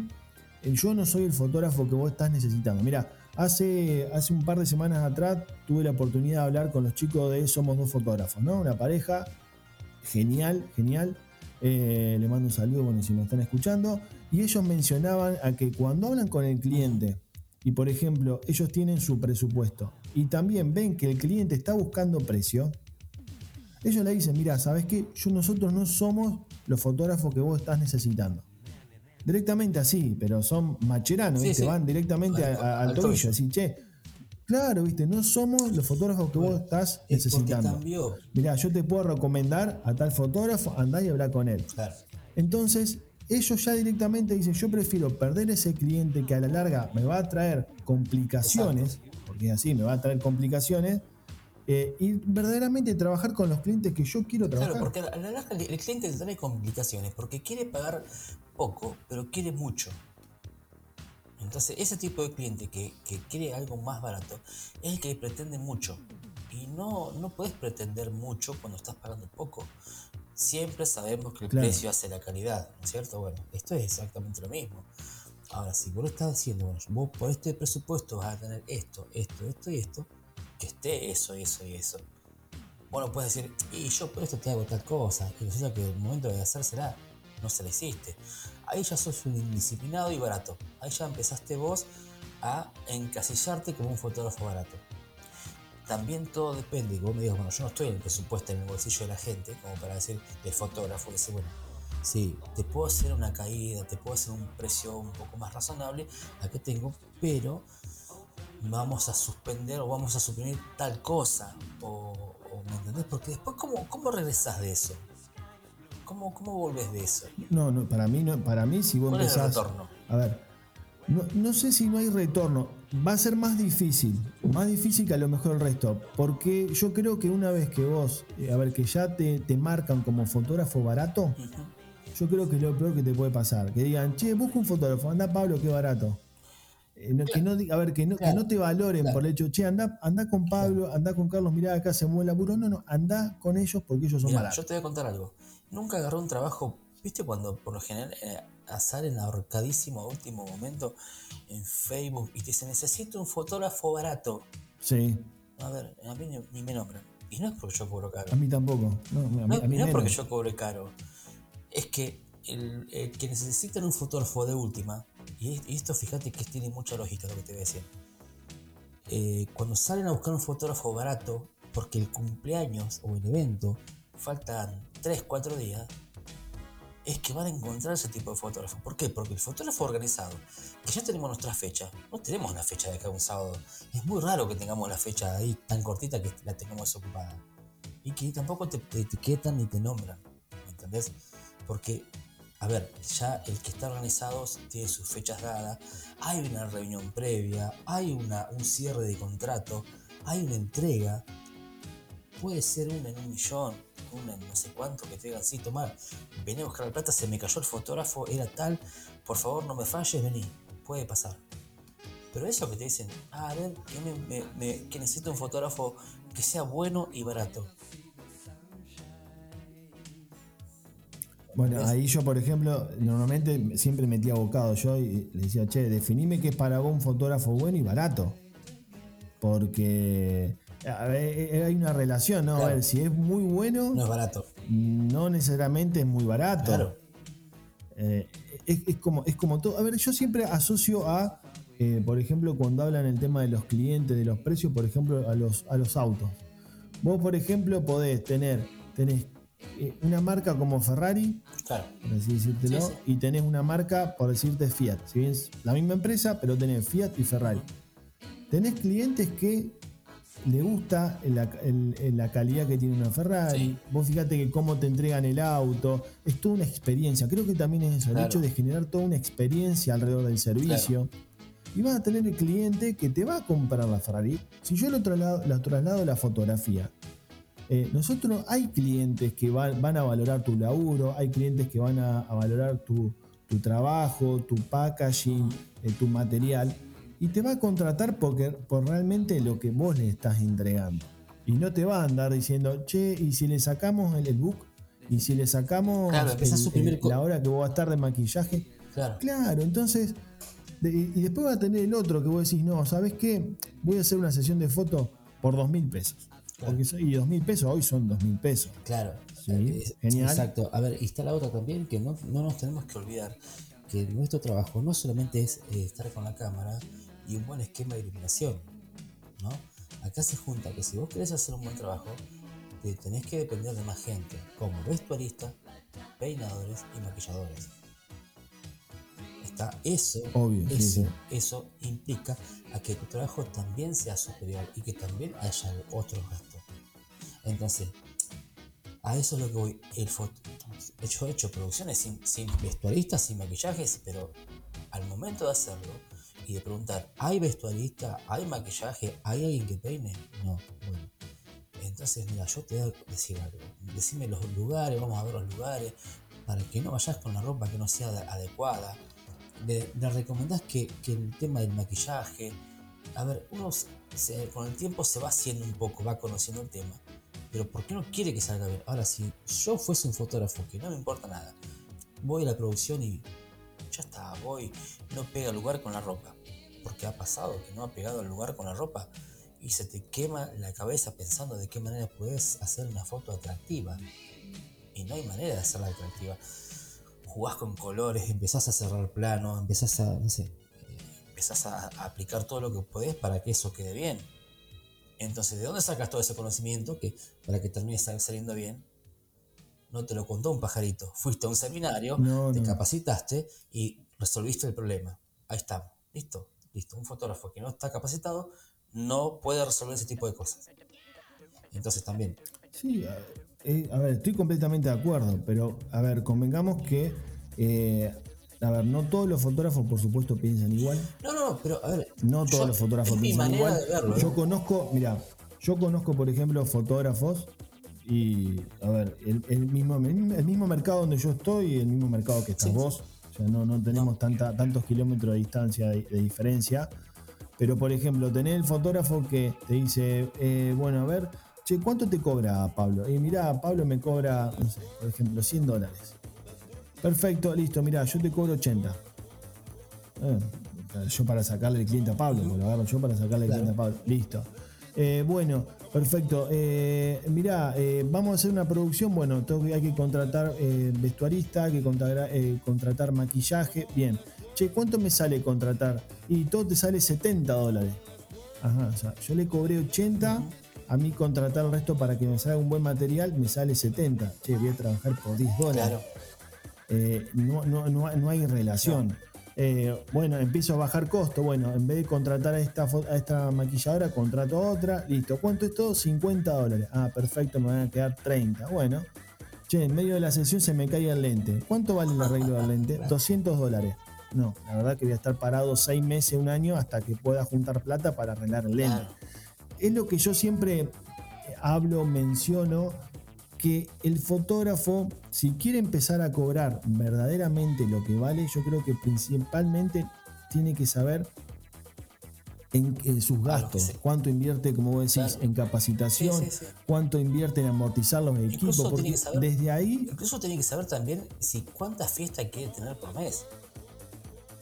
Eh, yo no soy el fotógrafo que vos estás necesitando. Mira, Hace, hace un par de semanas atrás tuve la oportunidad de hablar con los chicos de Somos Dos Fotógrafos, ¿no? Una pareja genial, genial. Eh, le mando un saludo, bueno, si me están escuchando. Y ellos mencionaban a que cuando hablan con el cliente, y por ejemplo, ellos tienen su presupuesto, y también ven que el cliente está buscando precio, ellos le dicen, mira, ¿sabes qué? Yo, nosotros no somos los fotógrafos que vos estás necesitando. Directamente así, pero son macheranos, que van directamente al, tobillo. Así, che, claro, ¿viste? No somos los fotógrafos que vos estás necesitando. Mirá, yo te puedo recomendar a tal fotógrafo, andá y habla con él. Entonces, ellos ya directamente dicen, yo prefiero perder ese cliente que a la larga me va a traer complicaciones, porque así me va a traer complicaciones, eh, y verdaderamente trabajar con los clientes que yo quiero trabajar. Claro, porque a la larga el cliente te trae complicaciones, porque quiere pagar poco, pero quiere mucho. Entonces, ese tipo de cliente que, quiere algo más barato es el que pretende mucho. Y no, no puedes pretender mucho cuando estás pagando poco. Siempre sabemos que el precio hace la calidad, ¿no es cierto? Bueno, esto es exactamente lo mismo. Ahora, si vos lo estás haciendo, bueno, vos por este presupuesto vas a tener esto, esto, esto y esto, que esté eso, eso y eso. Bueno, puedes decir, y yo por esto te hago tal cosa, y resulta que el momento de hacer será no se la hiciste. Ahí ya sos un indisciplinado y barato. Ahí ya empezaste vos a encasillarte como un fotógrafo barato. También todo depende, vos me digas, bueno, yo no estoy en el presupuesto, en el bolsillo de la gente, como para decir, de fotógrafo, dice, bueno, sí, te puedo hacer una caída, te puedo hacer un precio un poco más razonable, a que tengo, pero vamos a suspender o vamos a suprimir tal cosa, o, ¿me entendés? Porque después, ¿cómo, cómo regresás de eso? ¿Cómo, cómo volvés de eso? No, no, para mí, no, para mí si vos ¿Cuál empezás, es el retorno? A ver, no, sé si no hay retorno. Va a ser más difícil, más difícil que a lo mejor el resto. Porque yo creo que una vez que vos, eh, a ver, que ya te, te marcan como fotógrafo barato, yo creo que es lo peor que te puede pasar. Que digan, che, busca un fotógrafo, anda Pablo, qué barato. Eh, que no, a ver, que no, que no te valoren por el hecho, che, anda, anda con Pablo, anda con Carlos, mirá, acá se mueve el laburo. No, no, anda con ellos porque ellos son baratos. Yo te voy a contar algo nunca agarró un trabajo, viste cuando por lo general eh, salen ahorcadísimo a último momento en Facebook y te dice necesito un fotógrafo barato. Sí. A ver, a mí ni, me nombran. Y no es porque yo cobro caro. A mí tampoco. No, a mí, No, a mí no es porque yo cobre caro. Es que el, el que necesitan un fotógrafo de última, y y esto fíjate que tiene mucha lógica lo que te voy a decir. Eh, cuando salen a buscar un fotógrafo barato, porque el cumpleaños o el evento faltan 3, 4 días, es que van a encontrar ese tipo de fotógrafo. ¿Por qué? Porque el fotógrafo organizado, que ya tenemos nuestra fecha, no tenemos una fecha de acá un sábado. Es muy raro que tengamos la fecha ahí tan cortita que la tengamos ocupada. Y que tampoco te, te etiquetan ni te nombran. ¿Me entendés? Porque, a ver, ya el que está organizado tiene sus fechas dadas, hay una reunión previa, hay una, un cierre de contrato, hay una entrega. Puede ser una en un millón, una no sé cuánto que te digan, sí, tomar, vení a buscar la plata, se me cayó el fotógrafo, era tal, por favor no me falles, vení, puede pasar. Pero eso que te dicen, ah, a ver, que, me, me- me- que necesito un fotógrafo que sea bueno y barato. Bueno, ahí yo, por ejemplo, normalmente siempre metía abocado yo y le decía, che, definime qué es para vos un fotógrafo bueno y barato. Porque hay una relación, ¿no? A ver, si es muy bueno, No es barato. no necesariamente es muy barato. Claro. Eh, es, es como, es como todo. A ver, yo siempre asocio a, eh, por ejemplo, cuando hablan el tema de los clientes, de los precios, por ejemplo, a los, a los autos. Vos, por ejemplo, podés tener tenés, eh, una marca como Ferrari, Claro. por así decírtelo, Sí, sí. y tenés una marca, por decirte, Fiat. Si bien es la misma empresa, pero tenés Fiat y Ferrari. Tenés clientes que le gusta la, el- la calidad que tiene una Ferrari. Sí. Vos fíjate que cómo te entregan el auto. Es toda una experiencia. Creo que también es eso, el hecho de generar toda una experiencia alrededor del servicio. Y vas a tener el cliente que te va a comprar la Ferrari. Si yo lo traslado, la traslado a la fotografía, eh, nosotros hay clientes que van, van a valorar tu laburo, hay clientes que van a, a valorar tu, tu trabajo, tu packaging, eh, tu material, y te va a contratar porque, por realmente lo que vos le estás entregando. Y no te va a andar diciendo, che, y si le sacamos el, el book, y si le sacamos Claro, el- el- la hora que vos vas a estar de maquillaje, Claro. Claro, entonces, de- y después va a tener el otro que vos decís, no, ¿sabes qué? Voy a hacer una sesión de foto por dos mil pesos. Porque so- y dos mil pesos hoy son dos mil pesos. Claro. Sí, Eh, genial. Exacto. A ver, y está la otra también, que no, no nos tenemos que olvidar que nuestro trabajo no solamente es eh, estar con la cámara y un buen esquema de iluminación, ¿no? Acá se junta que si vos querés hacer un buen trabajo, te tenés que depender de más gente, como vestuaristas, peinadores y maquilladores. Está eso, Obvio, sí, eso, sí. eso implica a que tu trabajo también sea superior y que también haya otros gastos. Entonces, a eso es lo que voy. El foto, yo he hecho producciones sin, sin vestuaristas, sin maquillajes, pero al momento de hacerlo y de preguntar, ¿hay vestuarista? ¿Hay maquillaje? ¿Hay alguien que peine? No, bueno. Entonces, mira, yo te voy a decir algo. Decime los lugares, vamos a ver los lugares, para que no vayas con la ropa que no sea de- adecuada. Le, le recomendás que, que el tema del maquillaje, a ver, uno con el tiempo se va haciendo un poco, va conociendo el tema, pero ¿por qué no quiere que salga bien? Ahora, si yo fuese un fotógrafo que no me importa nada, voy a la producción y ya está, voy, no pega lugar con la ropa, porque ha pasado que no ha pegado el lugar con la ropa y se te quema la cabeza pensando de qué manera puedes hacer una foto atractiva. Y no hay manera de hacerla atractiva. Jugás con colores, empezás a cerrar plano, empezás a, no sé, empezás a, aplicar todo lo que podés para que eso quede bien. Entonces, ¿de dónde sacas todo ese conocimiento que para que termine sal- saliendo bien? No te lo contó un pajarito. Fuiste a un seminario, No, te no. capacitaste y resolviste el problema. Ahí estamos. Listo. Listo. Un fotógrafo que no está capacitado no puede resolver ese tipo de cosas. Entonces también, Sí, a, eh, a ver, estoy completamente de acuerdo, pero a ver, convengamos que, eh, a ver, no todos los fotógrafos, por supuesto, piensan igual. No, no, no, pero a ver. No todos yo- los fotógrafos piensan igual. verlo. ¿eh? Yo conozco, mira, yo conozco, por ejemplo, fotógrafos y, a ver, el, el mismo, el mismo mercado donde yo estoy y el mismo mercado que estás Sí, vos. O sea, no, no tenemos tanta, tantos kilómetros de distancia de, de diferencia. Pero, por ejemplo, tenés el fotógrafo que te dice, eh, bueno, a ver, che, ¿cuánto te cobra Pablo? Y mirá, Pablo me cobra, no sé, por ejemplo, 100 dólares. Perfecto, listo, mirá, yo te cobro 80. Eh, yo para sacarle el cliente a Pablo, porque lo agarro yo para sacarle el Claro. cliente a Pablo. Listo. Eh, bueno, Perfecto. Eh, mirá, eh, vamos a hacer una producción. Bueno, tengo que, hay que contratar eh, vestuarista, hay que contratar, eh, contratar maquillaje. Bien. Che, ¿cuánto me sale contratar? Y todo te sale 70 dólares. Ajá, o sea, yo le cobré 80. A mí contratar el resto para que me salga un buen material me sale 70. Che, voy a trabajar por 10 dólares. Claro. Eh, no, no, no, no hay relación. Eh, bueno, empiezo a bajar costo. Bueno, en vez de contratar a esta, a esta maquilladora, contrato a otra. Listo. ¿Cuánto es todo? 50 dólares. Ah, perfecto, me van a quedar 30. Bueno. Che, en medio de la sesión se me cae el lente. ¿Cuánto vale el arreglo del lente? 200 dólares. No, la verdad que voy a estar parado 6 meses, un año, hasta que pueda juntar plata para arreglar el lente es lo que yo siempre hablo, menciono, que el fotógrafo, si quiere empezar a cobrar verdaderamente lo que vale, yo creo que principalmente tiene que saber en, en sus gastos, cuánto invierte, como vos decís, Claro. en capacitación, Sí, sí, sí. cuánto invierte en amortizar los equipos, Incluso tiene porque que saber- desde ahí, Incluso tiene que saber también si cuántas fiestas quiere tener por mes.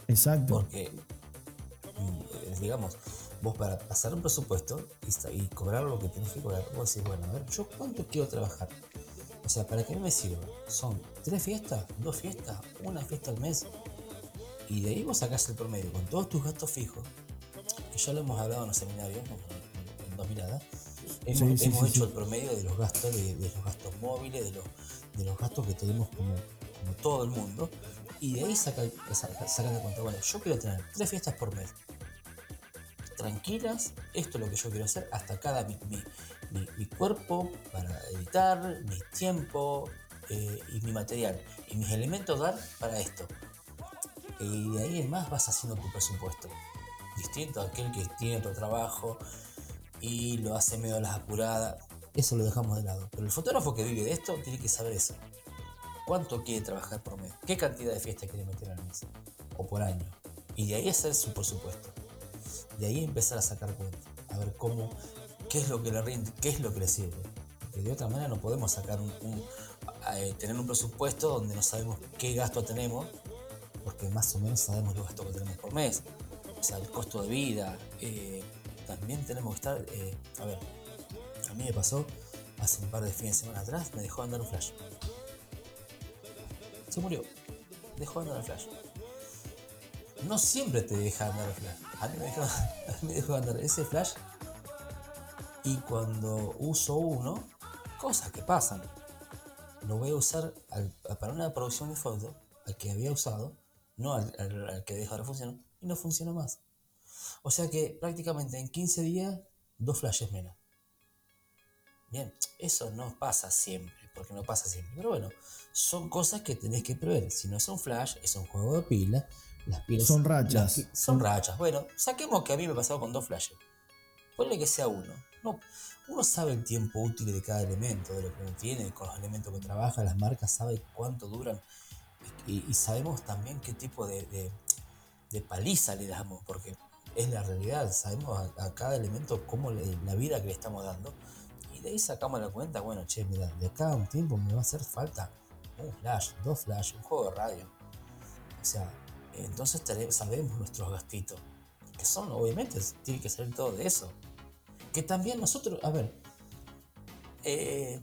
exacto, Porque, mm, eh, digamos, vos para hacer un presupuesto y, y cobrar lo que tenés que cobrar, vos decís, bueno, a ver, yo cuánto quiero trabajar. O sea, ¿para qué me sirve? ¿Son tres fiestas? ¿Dos fiestas? ¿Una fiesta al mes? Y de ahí vos sacás el promedio con todos tus gastos fijos, que ya lo hemos hablado en los seminarios, en, en- dos miradas. Hemos, Sí, sí, hemos sí, hecho sí. el promedio de los gastos, de, de los gastos móviles, de los, de los gastos que tenemos como, como todo el mundo. Y de ahí saca, saca, saca la cuenta. Bueno, yo quiero tener tres fiestas por mes. Tranquilas, esto es lo que yo quiero hacer. Hasta mi, mi, mi- mi cuerpo para editar, mi tiempo eh, y mi material. Y mis elementos dar para esto. Y de ahí en más vas haciendo tu presupuesto. Distinto a aquel que tiene otro trabajo y lo hace medio a las apuradas. Eso lo dejamos de lado. Pero el fotógrafo que vive de esto tiene que saber eso. ¿Cuánto quiere trabajar por mes? ¿Qué cantidad de fiestas quiere meter al mes? O por año. Y de ahí hacer su presupuesto. De ahí empezar a sacar cuenta. A ver cómo, qué es lo que le rinde, qué es lo que le sirve. Porque de otra manera no podemos sacar un, un- eh, tener un presupuesto donde no sabemos qué gasto tenemos, porque más o menos sabemos los gastos que tenemos por mes. O sea, el costo de vida. eh, también tenemos que estar. eh, a ver, a mí me pasó hace un par de fines de semana atrás, me dejó andar un flash. Se murió. Dejó andar el flash. No siempre te deja andar el flash. A mí me dejó, andar ese flash. Y cuando uso uno, cosas que pasan. Lo voy a usar al- para una producción de foto, al que había usado, no al, al- al que dejó de funcionar, y no funcionó más. O sea que prácticamente en 15 días, dos flashes menos. Bien, eso no pasa siempre, porque no pasa siempre. Pero bueno, son cosas que tenés que prever. Si no es un flash, es un juego de pilas. Las pilas Son rachas. las son rachas. Bueno, saquemos que a mí me pasado con dos flashes. Ponle que sea uno. No, uno sabe el tiempo útil de cada elemento, de lo que uno tiene, con los elementos que trabaja, las marcas sabe cuánto duran. Y, y sabemos también qué tipo de, de- de paliza le damos, porque es la realidad. Sabemos a, a cada elemento cómo le- la vida que le estamos dando. Y de ahí sacamos la cuenta, bueno, che, mira, de acá a un tiempo me va a hacer falta un flash, dos flash, un juego de radio. O sea, entonces sabemos nuestros gastitos. Que son, obviamente, tiene que salir todo de eso. Que también nosotros, a ver, eh,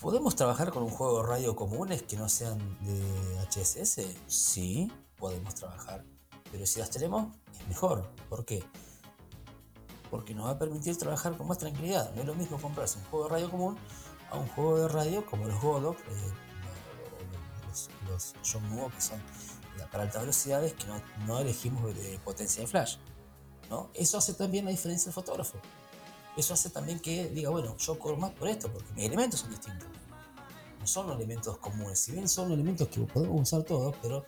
¿podemos trabajar con un juego de radio comunes que no sean de HSS? Sí, podemos trabajar. Pero si las tenemos, es mejor. ¿Por qué? Porque nos va a permitir trabajar con más tranquilidad. No es lo mismo comprarse un juego de radio común a un juego de radio como los Godot, eh, los, los John Nuo, que son para altas velocidades, que no, no elegimos de potencia de flash. ¿no? Eso hace también la diferencia del fotógrafo. Eso hace también que diga, bueno, yo cobro más por esto, porque mis elementos son distintos. No son elementos comunes. Si bien son elementos que podemos usar todos, pero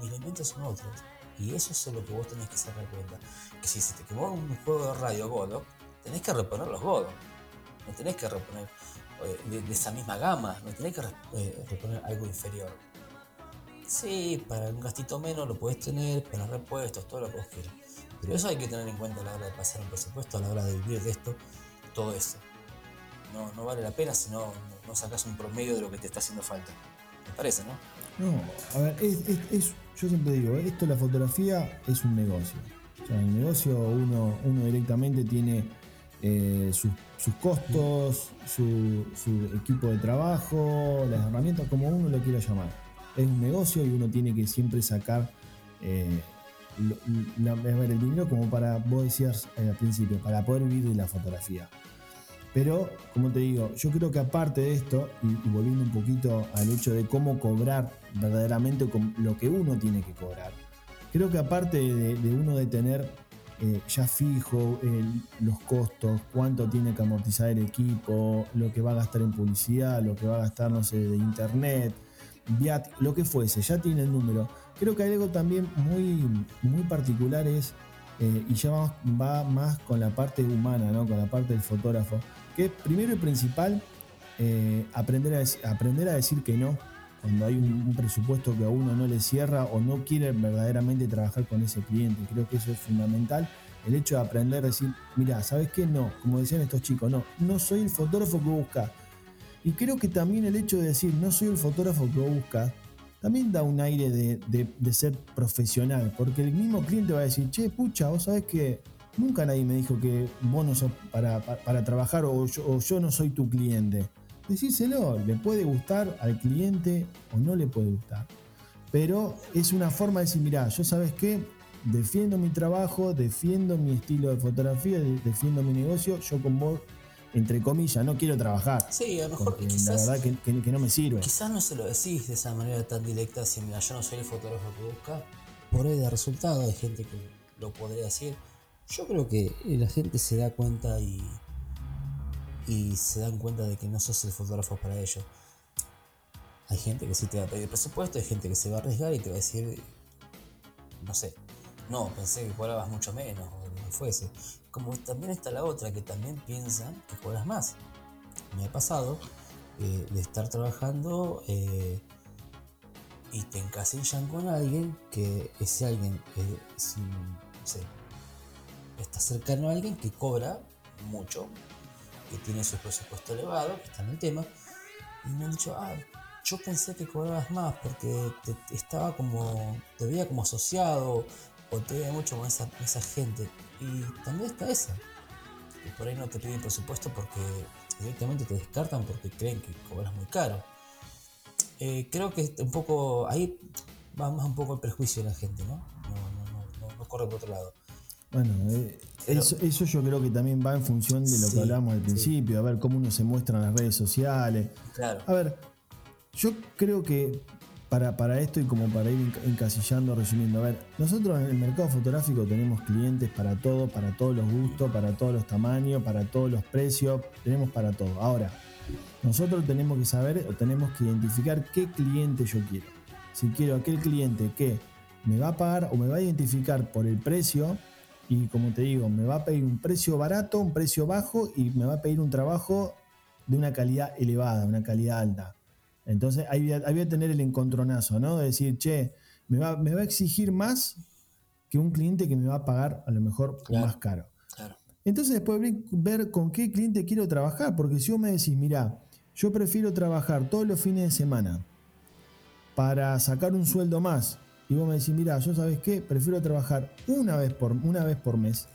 mis elementos son otros. Y eso es lo que vos tenés que sacar cuenta. Que si se te quemó un juego de radio Godot, tenés que reponer los Godot. No tenés que reponer eh, de, de esa misma gama, no tenés que eh, reponer algo inferior. Sí, para un gastito menos lo podés tener, para repuestos, todo lo que vos quieras. Pero eso hay que tener en cuenta a la hora de pasar un presupuesto, a la hora de vivir de esto, todo eso. No, vale la pena si no, no sacas un promedio de lo que te está haciendo falta. ¿Te parece, no? No, a ver, es, yo siempre digo, esto la fotografía es un negocio. O sea, en el negocio uno, uno directamente tiene eh, sus, costos, su, equipo de trabajo, las herramientas, como uno lo quiera llamar. Es un negocio y uno tiene que siempre sacar eh, el dinero como para, vos decías al principio, para poder vivir de la fotografía. Pero, como te digo, yo creo que aparte de esto, y, volviendo un poquito al hecho de cómo cobrar verdaderamente lo que uno tiene que cobrar, creo que aparte de, uno de tener eh, ya fijo los costos, cuánto tiene que amortizar el equipo, lo que va a gastar en publicidad, lo que va a gastar, no sé, de internet, lo que fuese, ya tiene el número. Creo que hay algo también muy, muy particular es, eh, y ya va, más con la parte humana, ¿no? con la parte del fotógrafo, que primero y principal, eh, aprender, a, aprender a decir que no cuando hay un, presupuesto que a uno no le cierra o no quiere verdaderamente trabajar con ese cliente. Creo que eso es fundamental. El hecho de aprender a decir, mira, ¿sabes qué? No, como decían estos chicos, no, no soy el fotógrafo que busca. Y creo que también el hecho de decir, no soy el fotógrafo que busca, también da un aire de, ser profesional, porque el mismo cliente va a decir, che, pucha, vos sabés que Nunca nadie me dijo que vos no sos para, trabajar o yo, no soy tu cliente. Decíselo, le puede gustar al cliente o no le puede gustar. Pero es una forma de decir, mira, yo sabes qué, defiendo mi trabajo, defiendo mi estilo de fotografía, defiendo mi negocio, yo con vos, entre comillas, no quiero trabajar. Sí, a lo mejor quizás, la verdad que, no me sirve. Quizás no se lo decís de esa manera tan directa, si mira, yo no soy el fotógrafo que busca, por ahí de resultado hay gente que lo podría decir yo creo que la gente se da cuenta y, y se dan cuenta de que no sos el fotógrafo para ellos. Hay gente que sí te va a pedir presupuesto, hay gente que se va a arriesgar y te va a decir, no sé, no, pensé que cobrabas mucho menos o lo que fuese. Como también está la otra que también piensan que cobras más. Me ha pasado eh, de estar trabajando eh, y te encasillan con alguien que ese alguien eh, está cercano a alguien que cobra mucho, que tiene su presupuesto elevado, que está en el tema, y me han dicho, ah, yo pensé que cobrabas más porque te, estaba como, te veía como asociado o te veía mucho con esa gente. Y también está esa. Y por ahí no te piden presupuesto porque directamente te descartan porque creen que cobras muy caro. Eh, creo que un poco ahí va más un poco el prejuicio de la gente, ¿no? No, no, no, no corre por otro lado. Bueno, eh, eso, yo creo que también va en función de lo que hablamos al principio, a ver cómo uno se muestra en las redes sociales. Claro. A ver, yo creo que para, para esto y como para ir encasillando, resumiendo, a ver, nosotros en el mercado fotográfico tenemos clientes para todo, para todos los gustos, para todos los tamaños, para todos los precios, tenemos para todo. Ahora, nosotros tenemos que saber o tenemos que identificar qué cliente yo quiero. Si quiero aquel cliente que me va a pagar o me va a identificar por el precio, y como te digo, me va a pedir un precio barato, un precio bajo y me va a pedir un trabajo de una calidad elevada, una calidad alta. Entonces ahí voy a, tener el encontronazo, ¿no? De decir, che, me va, me va a exigir más que un cliente que me va a pagar a lo mejor más caro. Entonces después ver con qué cliente quiero trabajar, porque si vos me decís, mira, yo prefiero trabajar todos los fines de semana para sacar un sueldo más y vos me decís, mira, yo sabes qué, prefiero trabajar una vez por, una vez por mes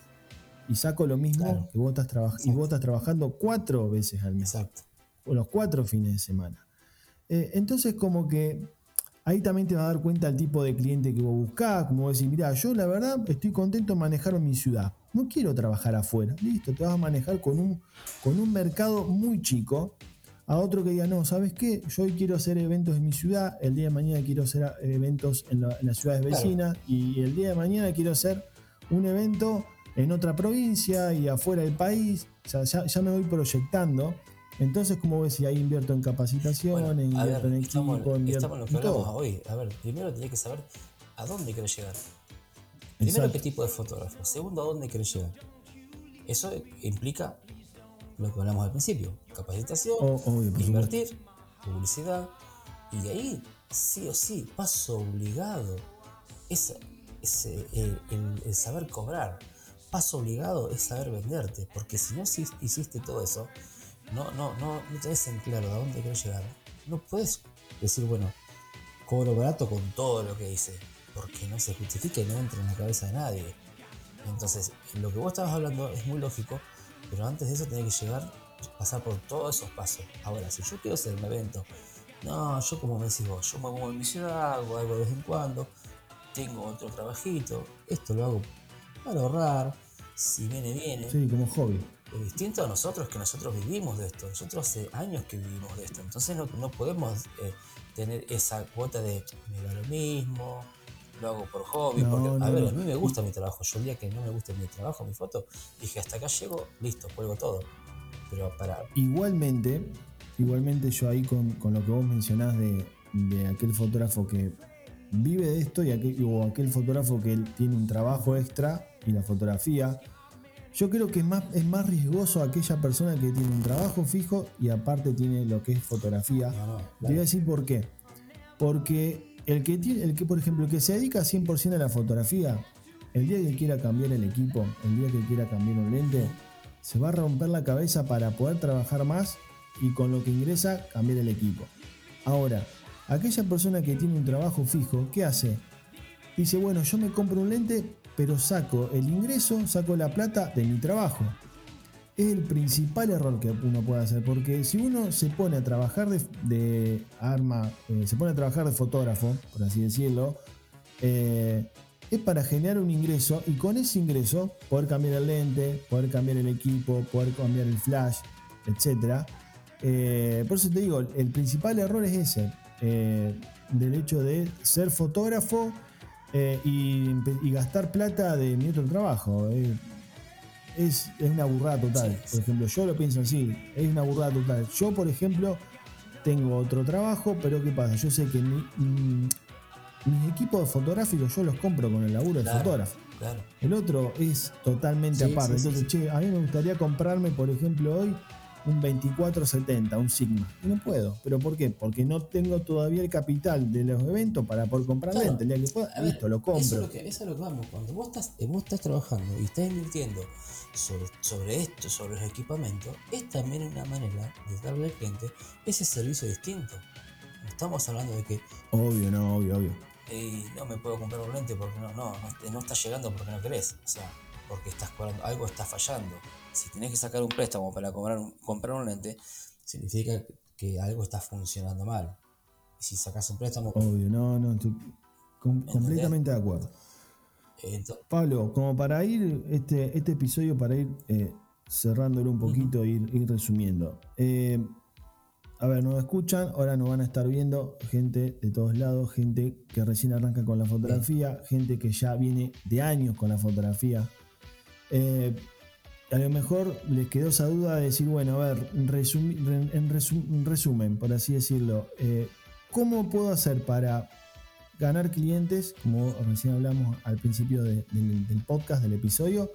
y saco lo mismo que vos estás, y vos estás trabajando cuatro veces al mes. Exacto. O los cuatro fines de semana. Eh, entonces como que ahí también te va a dar cuenta el tipo de cliente que vos buscás, como vos decís, mira, yo la verdad estoy contento de manejar en mi ciudad. No quiero trabajar afuera. Listo, te vas a manejar con un, con un mercado muy chico a otro que diga, no, ¿sabes qué? Yo hoy quiero hacer eventos en mi ciudad, el día de mañana quiero hacer eventos en, las ciudades vecinas y el día de mañana quiero hacer un evento en otra provincia y afuera del país. O sea, ya, me voy proyectando. Entonces, como ves, si ahí invierto en capacitación, invierto en equipo, invierto estamos lo que hablamos hoy. A ver, primero tenés que saber a dónde querés llegar. Primero, qué tipo de fotógrafo. Segundo, a dónde querés llegar. Eso implica lo que hablamos al principio, capacitación, invertir, publicidad, y ahí sí o sí, paso obligado, es, el, saber cobrar, paso obligado es saber venderte, porque si no hiciste todo eso, no, no, no, no tenés en claro a dónde quiero llegar, no puedes decir, bueno, cobro barato con todo lo que hice, porque no se justifica y no entra en la cabeza de nadie. Entonces, lo que vos estabas hablando es muy lógico Pero antes de eso tenés que llegar, pasar por todos esos pasos. Ahora, si yo quiero hacer un evento, no, yo como me decís vos, yo me muevo en mi ciudad, hago algo de vez en cuando, tengo otro trabajito, esto lo hago para ahorrar, si viene, viene. Sí, como hobby. Es distinto a nosotros que nosotros vivimos de esto, nosotros hace años que vivimos de esto, entonces no, no podemos eh, tener esa cuota de me da lo mismo, lo hago por hobby, No, porque no, a ver, a mí me gusta mi trabajo, yo el día que no me guste mi trabajo, mi foto, dije hasta acá llego, listo, cuelgo todo. Pero para, Igualmente, igualmente yo ahí con, con lo que vos mencionás de, de aquel fotógrafo que vive de esto y aquel, o aquel fotógrafo que tiene un trabajo extra y la fotografía, yo creo que es más, es más riesgoso aquella persona que tiene un trabajo fijo y aparte tiene lo que es fotografía. No, no, Te voy a decir por qué. Porque el que, tiene, el que, por ejemplo, el que se dedica 100% a la fotografía, el día que quiera cambiar el equipo, el día que quiera cambiar un lente, se va a romper la cabeza para poder trabajar más y con lo que ingresa cambiar el equipo. Ahora, aquella persona que tiene un trabajo fijo, ¿qué hace? Dice, bueno, yo me compro un lente, pero saco el ingreso, saco la plata de mi trabajo. Es el principal error que uno puede hacer, porque si uno se pone a trabajar de, arma, eh, se pone a trabajar de fotógrafo, por así decirlo, eh, es para generar un ingreso y con ese ingreso poder cambiar el lente, poder cambiar el equipo, poder cambiar el flash, etc. Eh, por eso te digo, el principal error es ese, del hecho de ser fotógrafo eh, y, y gastar plata de mi otro trabajo. eh. es, es una burrada total. Sí. Por ejemplo, yo lo pienso así, es una burrada total. Yo, por ejemplo, tengo otro trabajo, pero ¿qué pasa? Yo sé que mi- mm, mis equipos fotográficos yo los compro con el laburo de fotógrafo. claro, El otro es totalmente Sí, aparte. sí, Entonces, che, a mí me gustaría comprarme, por ejemplo, hoy un 2470, un Sigma. Y no puedo. ¿Pero por qué? Porque no tengo todavía el capital de los eventos para poder comprar Claro. lentes. El día que pueda, ver, listo, lo Eso compro. es lo que, eso es lo que vamos. Cuando vos estás, eh, vos estás trabajando y estás invirtiendo sobre, sobre esto, sobre los equipamientos, es también una manera de darle al cliente ese servicio distinto. No estamos hablando de que Obvio, no, obvio, obvio. "Ey, no me puedo comprar un lente porque no, no, no, no está llegando porque no querés. O sea, porque estás cobrando, algo está fallando. Si tenés que sacar un préstamo para comprar un, comprar un lente, significa que algo está funcionando mal. Y si sacas un préstamo, Obvio, no, no, estoy com- completamente de acuerdo. Pablo, como para ir, este, este episodio, para ir eh, cerrándolo un poquito e ir, ir resumiendo. Eh, a ver, nos escuchan, ahora nos van a estar viendo gente de todos lados, gente que recién arranca con la fotografía, gente que ya viene de años con la fotografía. Eh, a lo mejor les quedó esa duda de decir, bueno, a ver, en resu- en resumen, por así decirlo, eh, ¿cómo puedo hacer para ganar clientes, como recién hablamos al principio de- del, podcast, del episodio,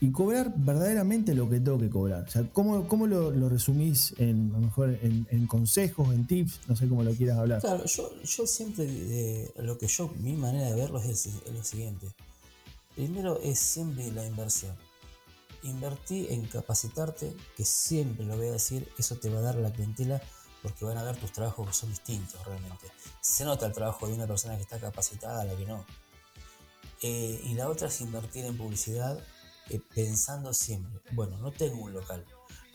y cobrar verdaderamente lo que tengo que cobrar? O sea, ¿cómo, cómo lo, resumís en, a lo mejor en, consejos, en tips? No sé cómo lo quieras hablar. Claro, yo, siempre, de- lo que yo, mi manera de verlo es lo siguiente. Primero es siempre la inversión. Invertí en capacitarte, que siempre lo voy a decir, eso te va a dar la clientela porque van a ver tus trabajos que son distintos realmente. Se nota el trabajo de una persona que está capacitada a la que no. Eh, y la otra es invertir en publicidad eh, pensando siempre, bueno, no tengo un local,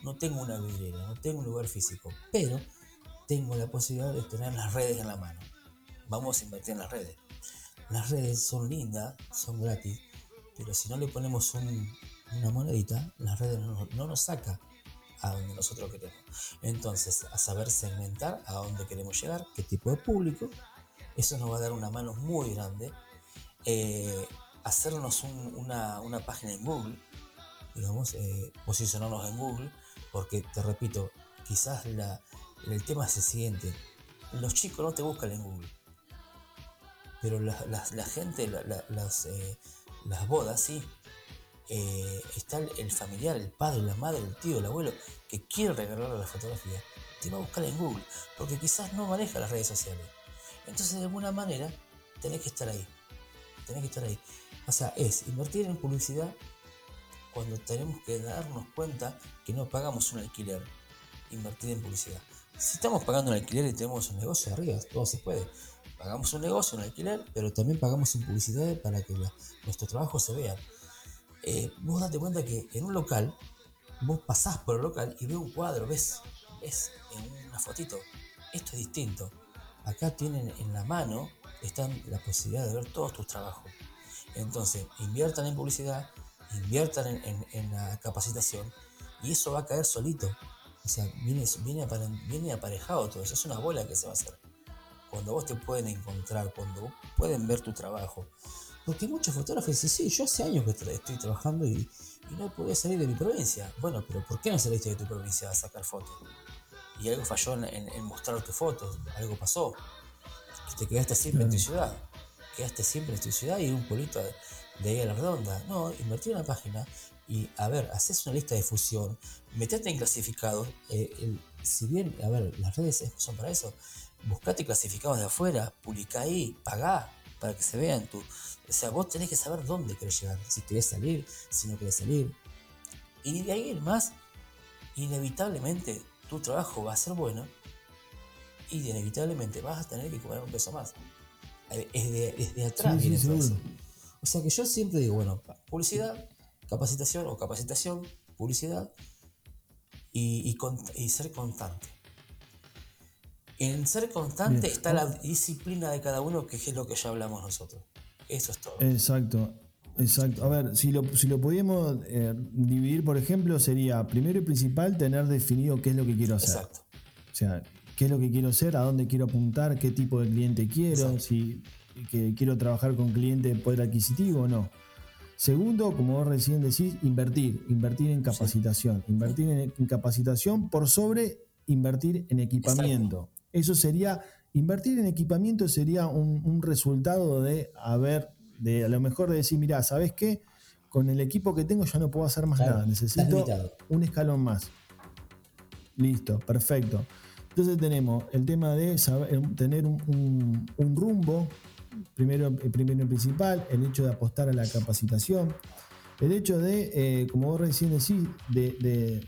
no tengo una vidriera, no tengo un lugar físico, pero tengo la posibilidad de tener las redes en la mano. Vamos a invertir en las redes. Las redes son lindas, son gratis, pero si no le ponemos un- una monedita, las redes no, no nos saca a donde nosotros queremos. Entonces, a saber segmentar a dónde queremos llegar, qué tipo de público, eso nos va a dar una mano muy grande. Eh, hacernos un- una, una página en Google, digamos, eh, posicionarnos en Google, porque te repito, quizás el tema es el siguiente, los chicos no te buscan en Google, pero la, la- gente, la- la- las, eh, las bodas, sí, eh, está el, familiar, el padre, la madre, el tío, el abuelo, que quiere regalarle la fotografía, te va a buscar en Google, porque quizás no maneja las redes sociales. Entonces, de alguna manera, tenés que estar ahí. Tenés que estar ahí. O sea, es invertir en publicidad cuando tenemos que darnos cuenta que no pagamos un alquiler. Invertir en publicidad. Si estamos pagando un alquiler y tenemos un negocio arriba, todo se puede. Pagamos un negocio, un alquiler, pero también pagamos en publicidad para que la- nuestro trabajo se vea. Eh, vos date cuenta que en un local vos pasás por el local y ves un cuadro, ves, ves en una fotito, esto es distinto. Acá tienen en la mano, están la posibilidad de ver todos tus trabajos. Entonces, inviertan en publicidad, inviertan en, la capacitación y eso va a caer solito. O sea, viene, viene, viene aparejado todo eso, es una bola que se va a hacer. Cuando vos te pueden encontrar, cuando pueden ver tu trabajo. Porque muchos fotógrafos dicen, sí, yo hace años que estoy trabajando y, y no podía salir de mi provincia. Bueno, pero ¿por qué no saliste de tu provincia a sacar fotos? Y algo falló en, mostrar tus fotos, algo pasó. te quedaste siempre en tu ciudad. Quedaste siempre en tu ciudad y un pueblito de, ahí a la redonda. No, invertí en una página y, a ver, haces una lista de fusión, metete en clasificados. Eh, si bien, a ver, las redes son para eso, buscate clasificados de afuera, publicá ahí, pagá para que se vean tu, o sea, vos tenés que saber dónde querés llegar, si querés salir, si no querés salir. Y de ahí en más, inevitablemente tu trabajo va a ser bueno y inevitablemente vas a tener que cobrar un peso más. Es de, atrás viene eso. O sea que yo siempre digo, bueno, publicidad, capacitación o capacitación, publicidad y, y ser constante. En ser constante está la disciplina de cada uno, que es lo que ya hablamos nosotros. Eso es todo. Exacto. Exacto. A ver, si lo, si lo pudiéramos eh, dividir, por ejemplo, sería primero y principal tener definido qué es lo que quiero hacer. Exacto. O sea, qué es lo que quiero hacer, a dónde quiero apuntar, qué tipo de cliente quiero, si que quiero trabajar con cliente de poder adquisitivo o no. Segundo, como vos recién decís, invertir, invertir en capacitación, invertir en, capacitación por sobre invertir en equipamiento. Eso sería Invertir en equipamiento sería un, resultado de haber, de a lo mejor de decir, mira, ¿sabes qué? Con el equipo que tengo ya no puedo hacer más nada, necesito un escalón más. Listo, perfecto. Entonces tenemos el tema de saber, tener un, rumbo, primero, primero y principal, el hecho de apostar a la capacitación, el hecho de, eh, como vos recién decís, de,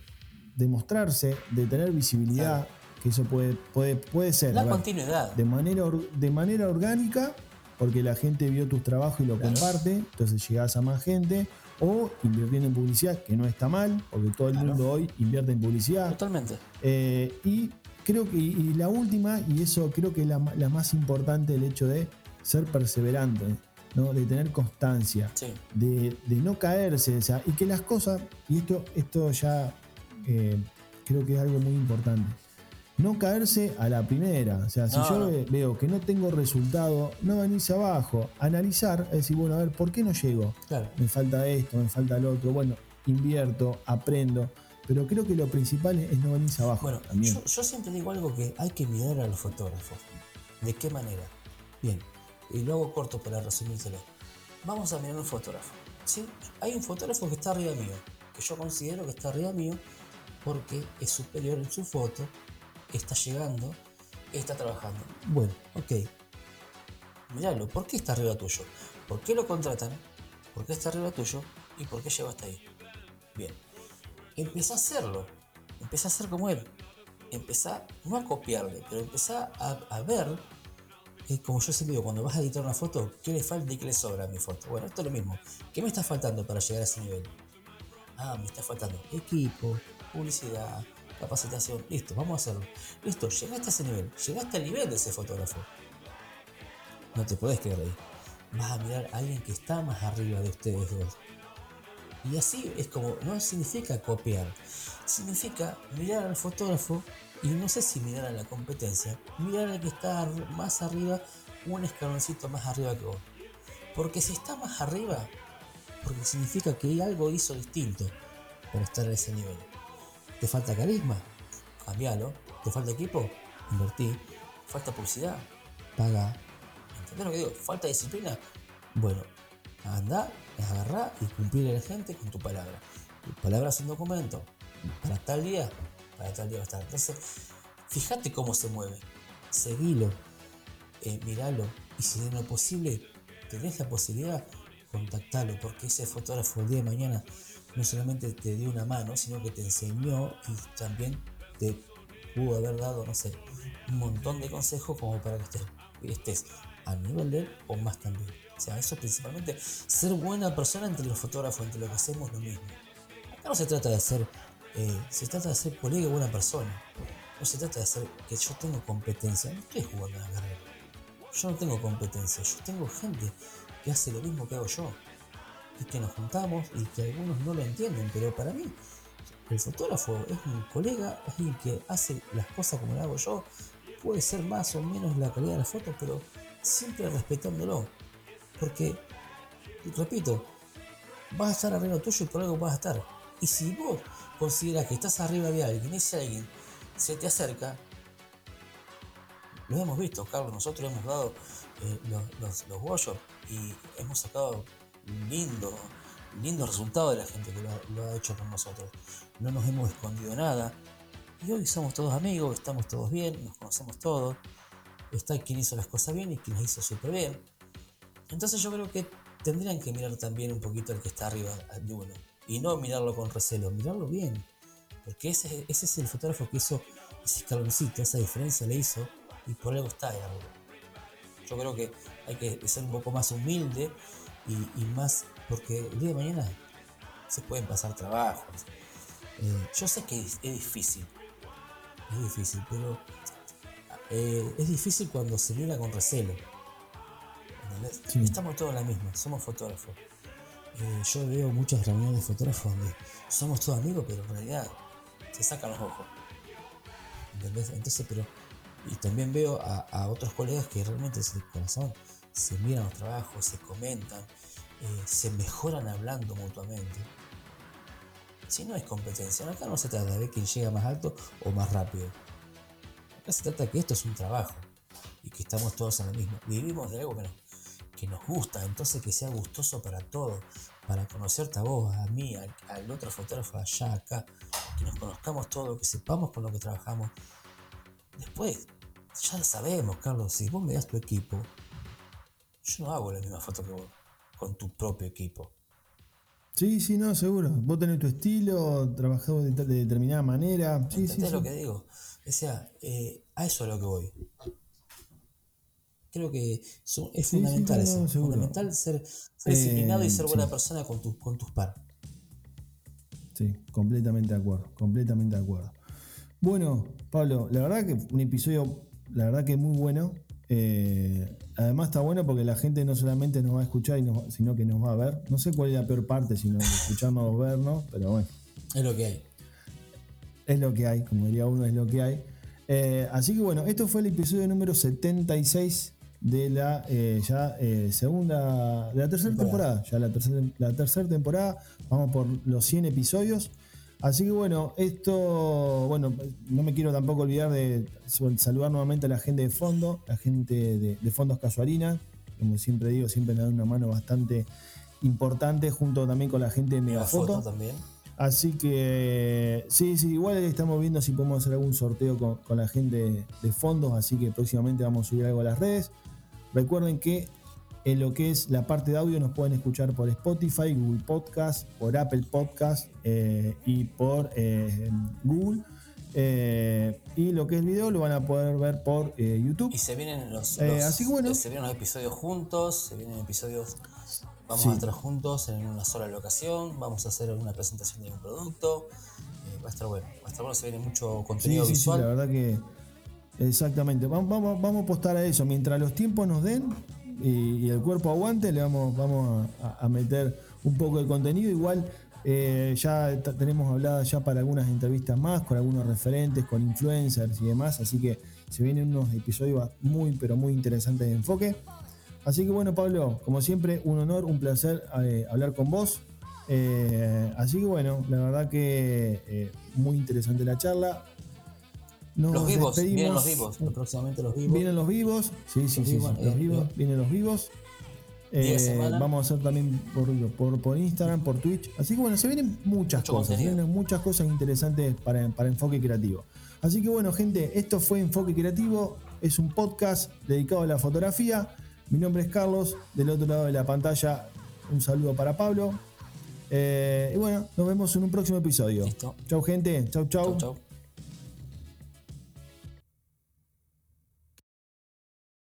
de, mostrarse, de tener visibilidad, que eso puede, puede, puede ser. La continuidad. De manera, de manera orgánica, porque la gente vio tus trabajos y lo comparte, entonces llegas a más gente, o invirtiendo en publicidad, que no está mal, porque todo el mundo hoy invierte en publicidad. Totalmente. Eh, y creo que y la última, y eso creo que es la, más importante, el hecho de ser perseverante, ¿no? de tener constancia, de, no caerse, o sea, y que las cosas, y esto, esto ya eh, creo que es algo muy importante no caerse a la primera. O sea, si yo veo que no tengo resultado, no venirse abajo, analizar, es decir, bueno, a ver, ¿por qué no llego? Me falta esto, me falta lo otro. Bueno, invierto, aprendo. Pero creo que lo principal es no venirse abajo. Bueno, Yo, yo, siempre digo algo que hay que mirar a los fotógrafos. ¿De qué manera? Bien, y luego corto para resumírselo. Vamos a mirar un fotógrafo. ¿sí? Hay un fotógrafo que está arriba mío, que yo considero que está arriba mío porque es superior en su foto, está llegando, está trabajando. Bueno, ok. Míralo, ¿por qué está arriba tuyo? ¿Por qué lo contratan? ¿Por qué está arriba tuyo? ¿Y por qué llegó hasta ahí? Bien. Empieza a hacerlo. Empieza a ser como él. Empieza no a copiarle, pero empieza a, ver, eh, como yo siempre digo, cuando vas a editar una foto, ¿qué le falta y qué le sobra a mi foto? Bueno, esto es lo mismo. ¿Qué me está faltando para llegar a ese nivel? Ah, me está faltando equipo, publicidad, capacitación, listo, vamos a hacerlo. Listo, llegaste a ese nivel, llegaste al nivel de ese fotógrafo. No te podés quedar ahí. Vas a mirar a alguien que está más arriba de ustedes dos. Y así es como, no significa copiar, significa mirar al fotógrafo y no sé si mirar a la competencia, mirar al que está más arriba, un escaloncito más arriba que vos. Porque si está más arriba, porque significa que algo hizo distinto para estar a ese nivel. ¿Te falta carisma? Cambialo. ¿Te falta equipo? Invertí. ¿Falta publicidad? Paga. ¿Entendés lo que digo? ¿Falta disciplina? Bueno, anda, agarrar y cumplir a la gente con tu palabra. Tu palabra es un documento. Para tal día, para tal día va a estar. Entonces, fíjate cómo se mueve. Seguilo. Eh, miralo. Y si es lo posible, tenés la posibilidad, contactalo. Porque ese fotógrafo el día de mañana no solamente te dio una mano, sino que te enseñó y también te pudo haber dado, no sé, un montón de consejos como para que estés, estés a nivel de él o más también. O sea, eso principalmente, ser buena persona entre los fotógrafos, entre lo que hacemos, lo mismo. Acá no se trata de ser eh, se trata de ser colega buena persona. No se trata de hacer que yo tengo competencia. No estoy jugando a la carrera. Yo no tengo competencia. Yo tengo gente que hace lo mismo que hago yo. Y que nos juntamos y que algunos no lo entienden. Pero para mí, el fotógrafo es un colega, es alguien que hace las cosas como lo hago yo. Puede ser más o menos la calidad de la foto, pero siempre respetándolo. Porque, repito, vas a estar arriba tuyo y por algo vas a estar. Y si vos consideras que estás arriba de alguien y ese alguien se te acerca, lo hemos visto, Carlos, nosotros hemos dado eh, los, los, y hemos sacado lindo, lindo resultado de la gente que lo, ha hecho con nosotros. No nos hemos escondido nada. Y hoy somos todos amigos, estamos todos bien, nos conocemos todos. Está quien hizo las cosas bien y quien las hizo súper bien. Entonces yo creo que tendrían que mirar también un poquito al que está arriba de uno. Y no mirarlo con recelo, mirarlo bien. Porque ese, es el fotógrafo que hizo ese escaloncito, esa diferencia le hizo y por algo está ahí arriba. Yo creo que hay que ser un poco más humilde y, más porque el día de mañana se pueden pasar trabajos. Eh, yo sé que es, difícil, es difícil, pero eh, es difícil cuando se mira con recelo. Estamos todos en la misma, somos fotógrafos. Eh, yo veo muchas reuniones de fotógrafos donde somos todos amigos, pero en realidad se sacan los ojos. Entonces, pero. Y también veo a, otros colegas que realmente se corazón se miran los trabajos, se comentan, eh, se mejoran hablando mutuamente. Si no es competencia, acá no se trata de quién llega más alto o más rápido. Acá se trata de que esto es un trabajo y que estamos todos en la misma. Vivimos de algo que nos, que nos gusta, entonces que sea gustoso para todos, para conocerte a vos, a mí, al, otro fotógrafo allá, acá, que nos conozcamos todos, que sepamos con lo que trabajamos. Después, ya lo sabemos, Carlos, si vos me das tu equipo, yo no hago la misma foto que vos, con tu propio equipo. Sí, sí, no, seguro. Vos tenés tu estilo, trabajás de, determinada manera. Sí, sí, lo que digo? O sea, eh, a eso es lo que voy. Creo que es fundamental eso. fundamental ser, disciplinado y ser buena persona con, tus con tus par. Sí, completamente de acuerdo, completamente de acuerdo. Bueno, Pablo, la verdad que un episodio, la verdad que muy bueno. Eh, además está bueno porque la gente no solamente nos va a escuchar, sino que nos va a ver. No sé cuál es la peor parte, sino escucharnos o vernos, pero bueno. Es lo que hay. Es lo que hay, como diría uno, es lo que hay. Eh, así que bueno, esto fue el episodio número 76 de la eh, ya segunda, de la tercera temporada. Ya la tercera la tercera temporada, vamos por los 100 episodios. Así que bueno, esto, bueno, no me quiero tampoco olvidar de saludar nuevamente a la gente de fondo, la gente de, Fondos Casuarina, como siempre digo, siempre me dan una mano bastante importante, junto también con la gente de Megafoto. también. Así que sí, sí, igual estamos viendo si podemos hacer algún sorteo con, con la gente de fondos, así que próximamente vamos a subir algo a las redes. Recuerden que en lo que es la parte de audio nos pueden escuchar por Spotify, Google Podcast, por Apple Podcast eh, y por eh, Google. Eh, y lo que es video lo van a poder ver por YouTube. Y se vienen los, así bueno. se vienen los episodios juntos, se vienen episodios, vamos a estar juntos en una sola locación, vamos a hacer una presentación de un producto. va a estar bueno, va a estar bueno, se viene mucho contenido visual. la verdad que Exactamente, vamos, vamos, a apostar a eso. Mientras los tiempos nos den y, el cuerpo aguante, le vamos, vamos a, meter un poco de contenido. Igual eh, ya tenemos hablada ya para algunas entrevistas más, con algunos referentes, con influencers y demás. Así que se vienen unos episodios muy, pero muy interesantes de enfoque. Así que bueno, Pablo, como siempre, un honor, un placer eh, hablar con vos. Eh, así que bueno, la verdad que muy interesante la charla los vivos, vienen los vivos, próximamente los vivos. Vienen los vivos, sí, sí, sí, los eh, vivos, eh. vienen los vivos. Eh, vamos a hacer también por, por, Instagram, por Twitch. Así que bueno, se vienen muchas cosas, se vienen muchas cosas interesantes para, para Enfoque Creativo. Así que bueno, gente, esto fue Enfoque Creativo, es un podcast dedicado a la fotografía. Mi nombre es Carlos, del otro lado de la pantalla, un saludo para Pablo. y bueno, nos vemos en un próximo episodio. Chau, gente. Chau, chau. chau, chau.